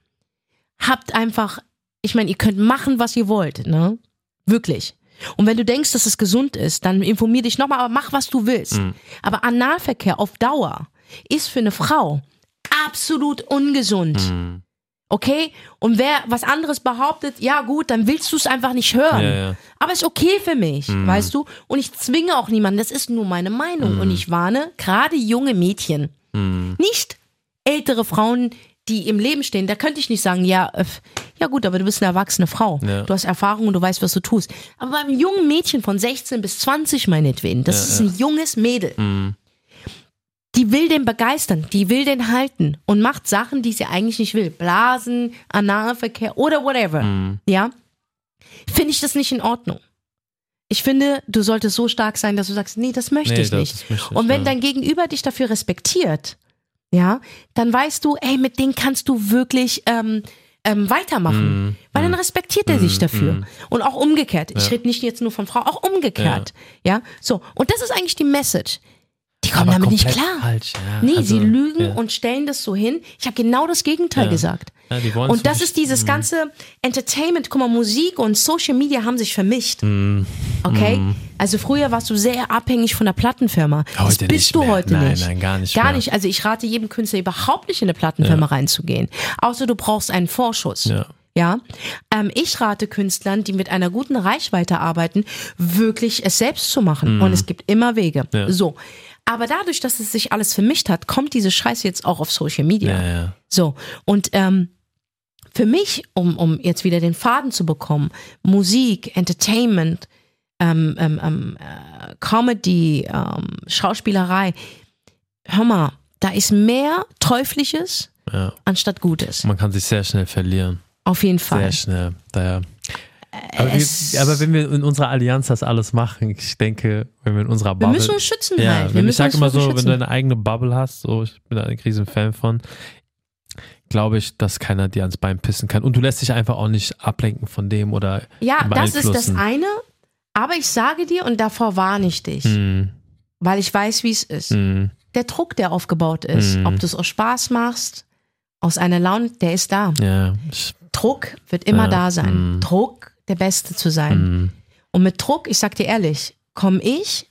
habt einfach, ich meine, ihr könnt machen, was ihr wollt, ne? Wirklich. Und wenn du denkst, dass es gesund ist, dann informier dich nochmal, aber mach, was du willst. Aber Analverkehr auf Dauer ist für eine Frau absolut ungesund. Okay? Und wer was anderes behauptet, ja gut, dann willst du es einfach nicht hören. Ja, ja. Aber ist okay für mich, weißt du? Und ich zwinge auch niemanden, das ist nur meine Meinung. Und ich warne gerade junge Mädchen, nicht ältere Frauen, die im Leben stehen. Da könnte ich nicht sagen, ja, äh, ja gut, aber du bist eine erwachsene Frau. Ja. Du hast Erfahrung und du weißt, was du tust. Aber beim jungen Mädchen von 16 bis 20 meinetwegen, das ist ein junges Mädel. Die will den begeistern, die will den halten und macht Sachen, die sie eigentlich nicht will. Blasen, Analverkehr oder whatever. Ja? Finde ich das nicht in Ordnung. Ich finde, du solltest so stark sein, dass du sagst, nee, das möchte Nee, ich das- nicht. das möchte ich, und wenn ja. dein Gegenüber dich dafür respektiert, ja, dann weißt du, ey, mit denen kannst du wirklich ähm, ähm, weitermachen. Mhm. Weil dann respektiert er dich dafür. Und auch umgekehrt. Ich rede nicht jetzt nur von Frau, auch umgekehrt. Ja. so. Und das ist eigentlich die Message. Die kommen Aber damit nicht klar. Falsch, ja. Nee, Also, sie lügen ja. und stellen das so hin. Ich habe genau das Gegenteil Ja. gesagt. Ja, und das ist dieses ganze Entertainment, guck mal, Musik und Social Media haben sich vermischt. Mhm. Okay? Also früher warst du sehr abhängig von der Plattenfirma. das Heute bist nicht du mehr. heute Nein, nicht. nein, gar nicht Gar mehr. nicht. Also ich rate jedem Künstler überhaupt nicht in eine Plattenfirma reinzugehen. Außer du brauchst einen Vorschuss. Ja. Ja, ähm, ich rate Künstlern, die mit einer guten Reichweite arbeiten, wirklich es selbst zu machen. Und es gibt immer Wege. Mhm. Ja. So. Aber dadurch, dass es sich alles vermischt hat, kommt diese Scheiße jetzt auch auf Social Media. Ja, ja. So. Und ähm, für mich, um, um jetzt wieder den Faden zu bekommen, Musik, Entertainment, ähm, ähm, ähm, äh, Comedy, ähm, Schauspielerei, hör mal, da ist mehr Teuflisches ja. anstatt Gutes. Man kann sich sehr schnell verlieren. Auf jeden Fall. Sehr schnell. Daher. Aber, es- wir, aber wenn wir in unserer Allianz das alles machen, ich denke, wenn wir in unserer Wir Bubble. müssen uns schützen ja, halt. Wir wenn ich müssen sage immer so, wirklich wenn du schützen. eine eigene Bubble hast, so, ich bin da ein riesen Fan von, glaube ich, dass keiner dir ans Bein pissen kann. Und du lässt dich einfach auch nicht ablenken von dem oder Ja, das ist das eine. Aber ich sage dir, und davor warne ich dich, Mm, weil ich weiß, wie es ist. mm, Der Druck, der aufgebaut ist, Mhm. ob du es aus Spaß machst, aus einer Laune, der ist da. ja. Druck wird immer Ja, da sein. Druck, der Beste zu sein. mm, Und mit Druck, ich sag dir ehrlich, komme ich,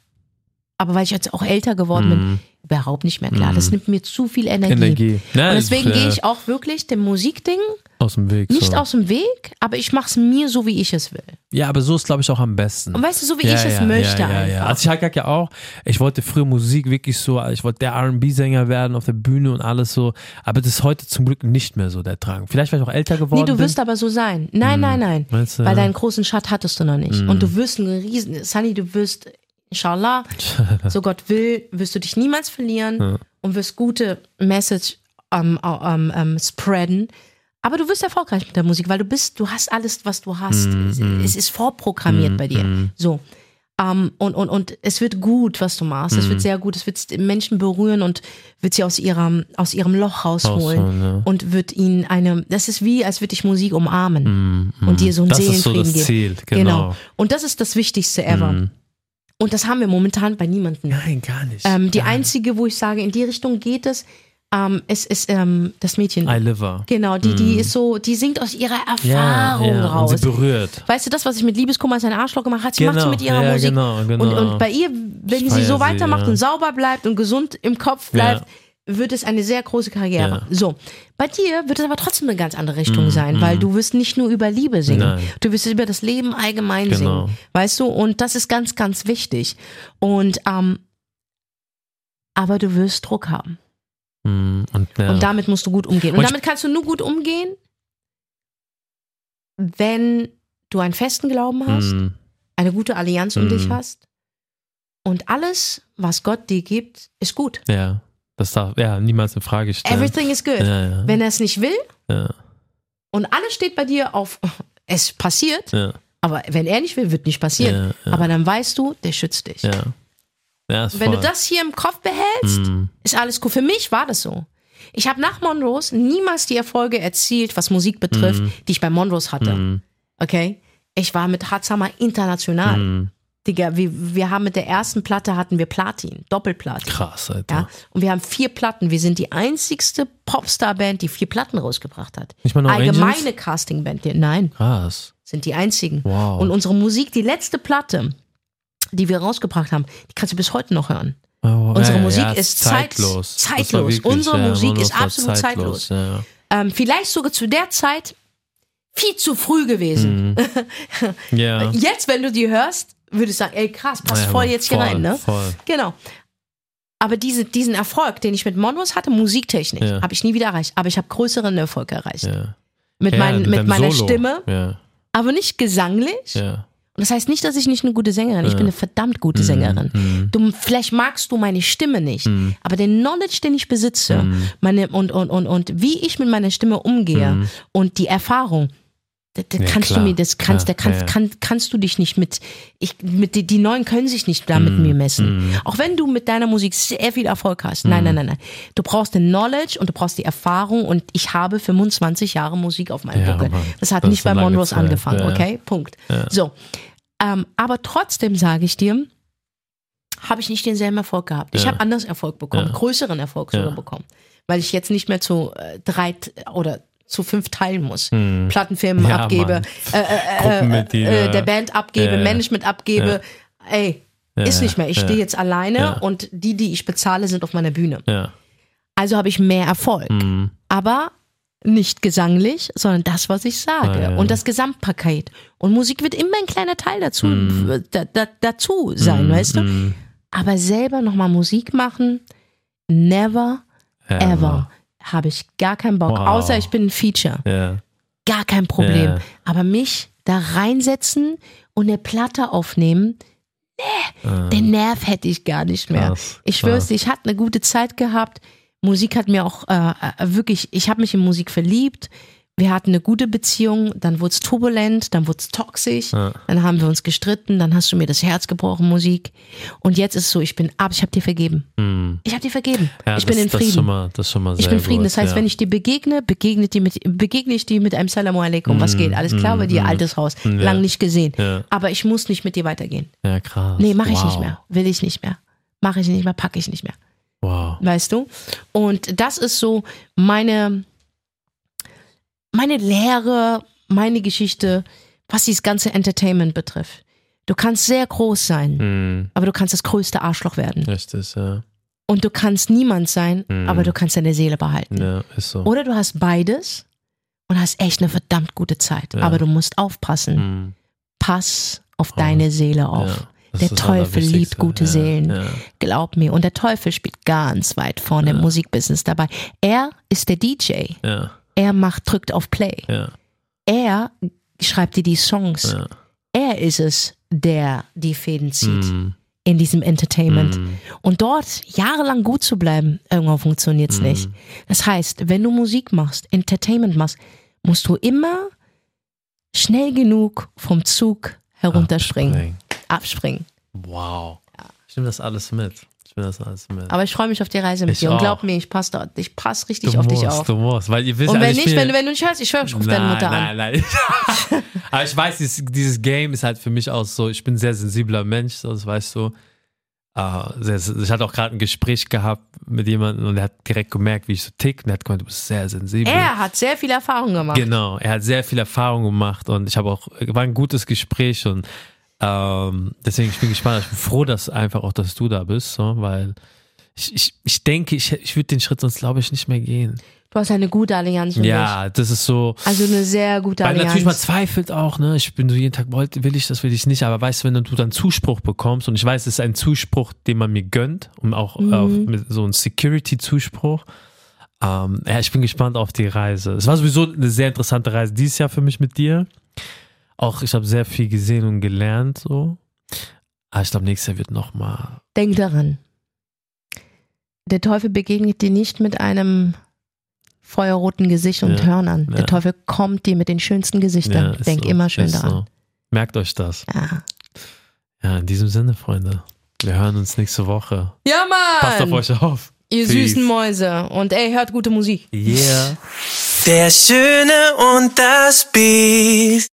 aber weil ich jetzt auch älter geworden bin, mm, überhaupt nicht mehr klar. Mhm. Das nimmt mir zu viel Energie. Energie. Ja, Und deswegen äh, gehe ich auch wirklich dem Musikding aus dem Weg. nicht so. aus dem Weg, aber ich mache es mir so, wie ich es will. Ja, aber so ist, glaube ich, auch am besten. Und weißt du, so wie ich es möchte ja, ja. Ja. Also ich sag ja auch, ich wollte früher Musik wirklich so, ich wollte der R&B-Sänger werden auf der Bühne und alles so, aber das ist heute zum Glück nicht mehr so der Drang. Vielleicht, weil ich auch älter geworden Nee, du bin. wirst aber so sein. Nein, nein, nein. Meinst du, Weil ja? deinen großen Schatz hattest du noch nicht. Und du wirst einen riesen, Sunny, du wirst, inshallah, so Gott will, wirst du dich niemals verlieren und wirst gute Message ähm, ähm, ähm, spreaden. Aber du wirst erfolgreich mit der Musik, weil du bist, du hast alles, was du hast. Mhm, Es ist vorprogrammiert bei dir. So. Ähm, und, und, und es wird gut, was du machst. Es Mhm. wird sehr gut. Es wird Menschen berühren und wird sie aus ihrem, aus ihrem Loch rausholen. Ja. Und wird ihnen eine, das ist wie, als würde ich Musik umarmen Mm, und dir so einen das ist so Seelenfrieden das geben. Ziel, genau. Und das ist das Wichtigste ever. Und das haben wir momentan bei niemandem. Nein, gar nicht. Ähm, die nicht. einzige, wo ich sage, in die Richtung geht es, ähm, es ist ähm, das Mädchen. I Liver. Genau, die, die ist so, die singt aus ihrer Erfahrung ja, raus. Und sie berührt. Weißt du, das, was ich mit Liebeskummer als ein Arschloch gemacht hat, sie macht sie Genau, mit ihrer ja, Musik. genau, genau. Und, und bei ihr, wenn Ich sie so weitermacht ja. und sauber bleibt und gesund im Kopf bleibt, wird es eine sehr große Karriere. Ja. Mhm, So, bei dir wird es aber trotzdem eine ganz andere Richtung sein, weil du wirst nicht nur über Liebe singen, Nein. du wirst über das Leben allgemein Genau. singen, weißt du? Und das ist ganz, ganz wichtig. Und ähm, aber du wirst Druck haben. Mm, Und, ja. Und damit musst du gut umgehen. Und, Und damit kannst du nur gut umgehen, wenn du einen festen Glauben hast, Mm, eine gute Allianz um Mhm. dich hast. Und alles, was Gott dir gibt, ist gut. ja, das darf ja niemals in Frage stellen. Everything is good. ja, ja, Wenn er es nicht will ja, und alles steht bei dir auf, es passiert, aber wenn er nicht will, wird nicht passieren. Aber dann weißt du, der schützt dich. Wenn du das hier im Kopf behältst, Mm, ist alles cool. Für mich war das so. Ich habe nach Monrose niemals die Erfolge erzielt, was Musik betrifft, die ich bei Monrose hatte. mm, Okay? Ich war mit Hatzhammer international. Digga, wir, wir haben mit der ersten Platte hatten wir Platin, Doppelplatin. Krass, Alter. Ja? Und wir haben vier Platten. Wir sind die einzigste Popstar-Band, die vier Platten rausgebracht hat. Nicht mal No Allgemeine? Casting-Band. Nein, Krass. sind die einzigen. Wow. Und unsere Musik, die letzte Platte, die wir rausgebracht haben, die kannst du bis heute noch hören. Oh, Unsere ja, Musik ja, ist zeit- zeitlos. Zeitlos. wirklich, Unsere ja, Musik ist absolut zeitlos. Ja. Ähm, vielleicht sogar zu der Zeit viel zu früh gewesen. ja. Jetzt, wenn du die hörst, würde ich sagen, ey krass, passt Ja, voll jetzt hier voll, rein, ne? Voll. Genau. Aber diese, diesen Erfolg, den ich mit Monros hatte, Musiktechnik, Ja. habe ich nie wieder erreicht. Aber ich habe größeren Erfolg erreicht. Ja. Mit, mein, mit meiner Solo. Stimme, aber nicht gesanglich. Und das heißt nicht, dass ich nicht eine gute Sängerin bin. Ich bin eine verdammt gute Sängerin. Mhm. Du, vielleicht magst du meine Stimme nicht, aber den Knowledge, den ich besitze, meine, und, und, und, und wie ich mit meiner Stimme umgehe und die Erfahrung, da, da. Ja, kannst klar, du mir, das kannst, da klar, kannst, ja, ja. Kann, kannst du dich nicht mit, ich, mit die, die Neuen können sich nicht da mit mir messen. Auch wenn du mit deiner Musik sehr viel Erfolg hast. Nein, Mhm. nein, nein, nein. Du brauchst den Knowledge und du brauchst die Erfahrung und ich habe 25 Jahre Musik auf meinem Ja, Buckel. Das hat Das nicht bei Zeit. angefangen, Ja, ja. okay? Punkt. So. Ähm, aber trotzdem sage ich dir, habe ich nicht denselben Erfolg gehabt. Ich Ja. habe anders Erfolg bekommen, Ja. größeren Erfolg sogar Ja. bekommen, weil ich jetzt nicht mehr zu äh, drei oder zu fünf teilen muss. Plattenfirmen Hm. Ja, abgebe, äh, äh, äh, äh, der Band abgebe. Management abgebe. Ey, ist nicht mehr. Ich stehe jetzt alleine und die, die ich bezahle, sind auf meiner Bühne. Also habe ich mehr Erfolg. Mhm. Aber nicht gesanglich, sondern das, was ich sage. Ah, ja. Und das Gesamtpaket. Und Musik wird immer ein kleiner Teil dazu, Mhm. da, da, dazu sein, weißt du? Aber selber nochmal Musik machen, never, ever. Habe ich gar keinen Bock. Wow. Außer ich bin ein Feature. Ja. Gar kein Problem. Ja. Aber mich da reinsetzen und eine Platte aufnehmen, nee, den Nerv hätte ich gar nicht mehr. Krass, ich schwör's dir, ich hatte eine gute Zeit gehabt. Musik hat mir auch äh, äh, wirklich, ich habe mich in Musik verliebt. Wir hatten eine gute Beziehung, dann wurde es turbulent, dann wurde es toxisch, Ja. dann haben wir uns gestritten, dann hast du mir das Herz gebrochen, Musik. Und jetzt ist es so, ich bin ab, ich habe dir vergeben. Mhm. Ich habe dir vergeben. Ja, ich das, bin in Das ist schon Frieden. mal, das schon mal Ich bin in Frieden. Das heißt, ja. wenn ich dir begegne, begegne, die mit, begegne ich dir mit einem Salamu alaikum. Was geht? Alles klar bei dir? Altes Haus. Lang nicht gesehen. Aber ich muss nicht mit dir weitergehen. Ja, krass. Nee, mache ich wow. nicht mehr. Will ich nicht mehr. Mache ich nicht mehr, packe ich nicht mehr. Wow. Weißt du? Und das ist so meine, meine Lehre, meine Geschichte, was dieses ganze Entertainment betrifft. Du kannst sehr groß sein, Mhm. aber du kannst das größte Arschloch werden. Richtig, ja. Und du kannst niemand sein, Mhm. aber du kannst deine Seele behalten. Ja, ist so. Oder du hast beides und hast echt eine verdammt gute Zeit. Ja. Aber du musst aufpassen. Mhm. Pass auf deine Seele auf. Ja, das Der Teufel liebt gute ja, Seelen. Ja. Glaub mir. Und der Teufel spielt ganz weit vorne im Ja. Musikbusiness dabei. Er ist der DJ. Ja, Er macht, drückt auf Play. ja, Er schreibt dir die Songs. ja. Er ist es, der die Fäden zieht Mhm. in diesem Entertainment. Mhm. Und dort jahrelang gut zu bleiben, irgendwann funktioniert es Mhm. nicht. Das heißt, wenn du Musik machst, Entertainment machst, musst du immer schnell genug vom Zug herunterspringen, Abspringen. abspringen. Wow. Ich nehme das alles mit. Ich nehme das alles mit. Aber ich freue mich auf die Reise mit Ich dir und auch. glaub mir, ich passe dort, ich passe richtig du auf musst, dich auf. du musst, weil ihr wisst Und wenn ich nicht, wenn, du- wenn du nicht hörst, ich schwöre, ich rufe deine nein, Mutter an. nein, nein. Aber ich weiß, dieses, dieses Game ist halt für mich auch so, ich bin ein sehr sensibler Mensch, so, das weißt du. Sehr, ich hatte auch gerade ein Gespräch gehabt mit jemandem und er hat direkt gemerkt, wie ich so tick. Und er hat gemeint, du bist sehr sensibel. Er hat sehr viel Erfahrung gemacht. Genau, er hat sehr viel Erfahrung gemacht und ich habe auch, war ein gutes Gespräch und ähm, deswegen ich bin gespannt. Ich bin froh, dass einfach auch, dass du da bist, so, weil ich, ich, ich denke, ich, ich würde den Schritt sonst glaube ich nicht mehr gehen. Du hast eine gute Allianz für mich. Ja, das ist so. Also eine sehr gute Weil natürlich man Allianz. zweifelt auch, ne? Ich bin so jeden Tag, will ich das, will ich nicht, aber weißt du, wenn du dann Zuspruch bekommst und ich weiß, es ist ein Zuspruch, den man mir gönnt und auch Mhm. mit so ein Security-Zuspruch. Ähm, ja, ich bin gespannt auf die Reise. Es war sowieso eine sehr interessante Reise dieses Jahr für mich mit dir. Auch ich habe sehr viel gesehen und gelernt, so. Aber ich glaube, nächstes Jahr wird noch mal. Denk daran. Der Teufel begegnet dir nicht mit einem feuerroten Gesicht und Ja, Hörnern. ja. Der Teufel kommt dir mit den schönsten Gesichtern. ist Denk so, immer schön daran. So. Merkt euch das. Ja. Ja, in diesem Sinne, Freunde. Wir hören uns nächste Woche. ja, Mann! Passt auf euch auf. Ihr Peace. süßen Mäuse. Und ey, hört gute Musik. Yeah. Der Schöne und das Biest.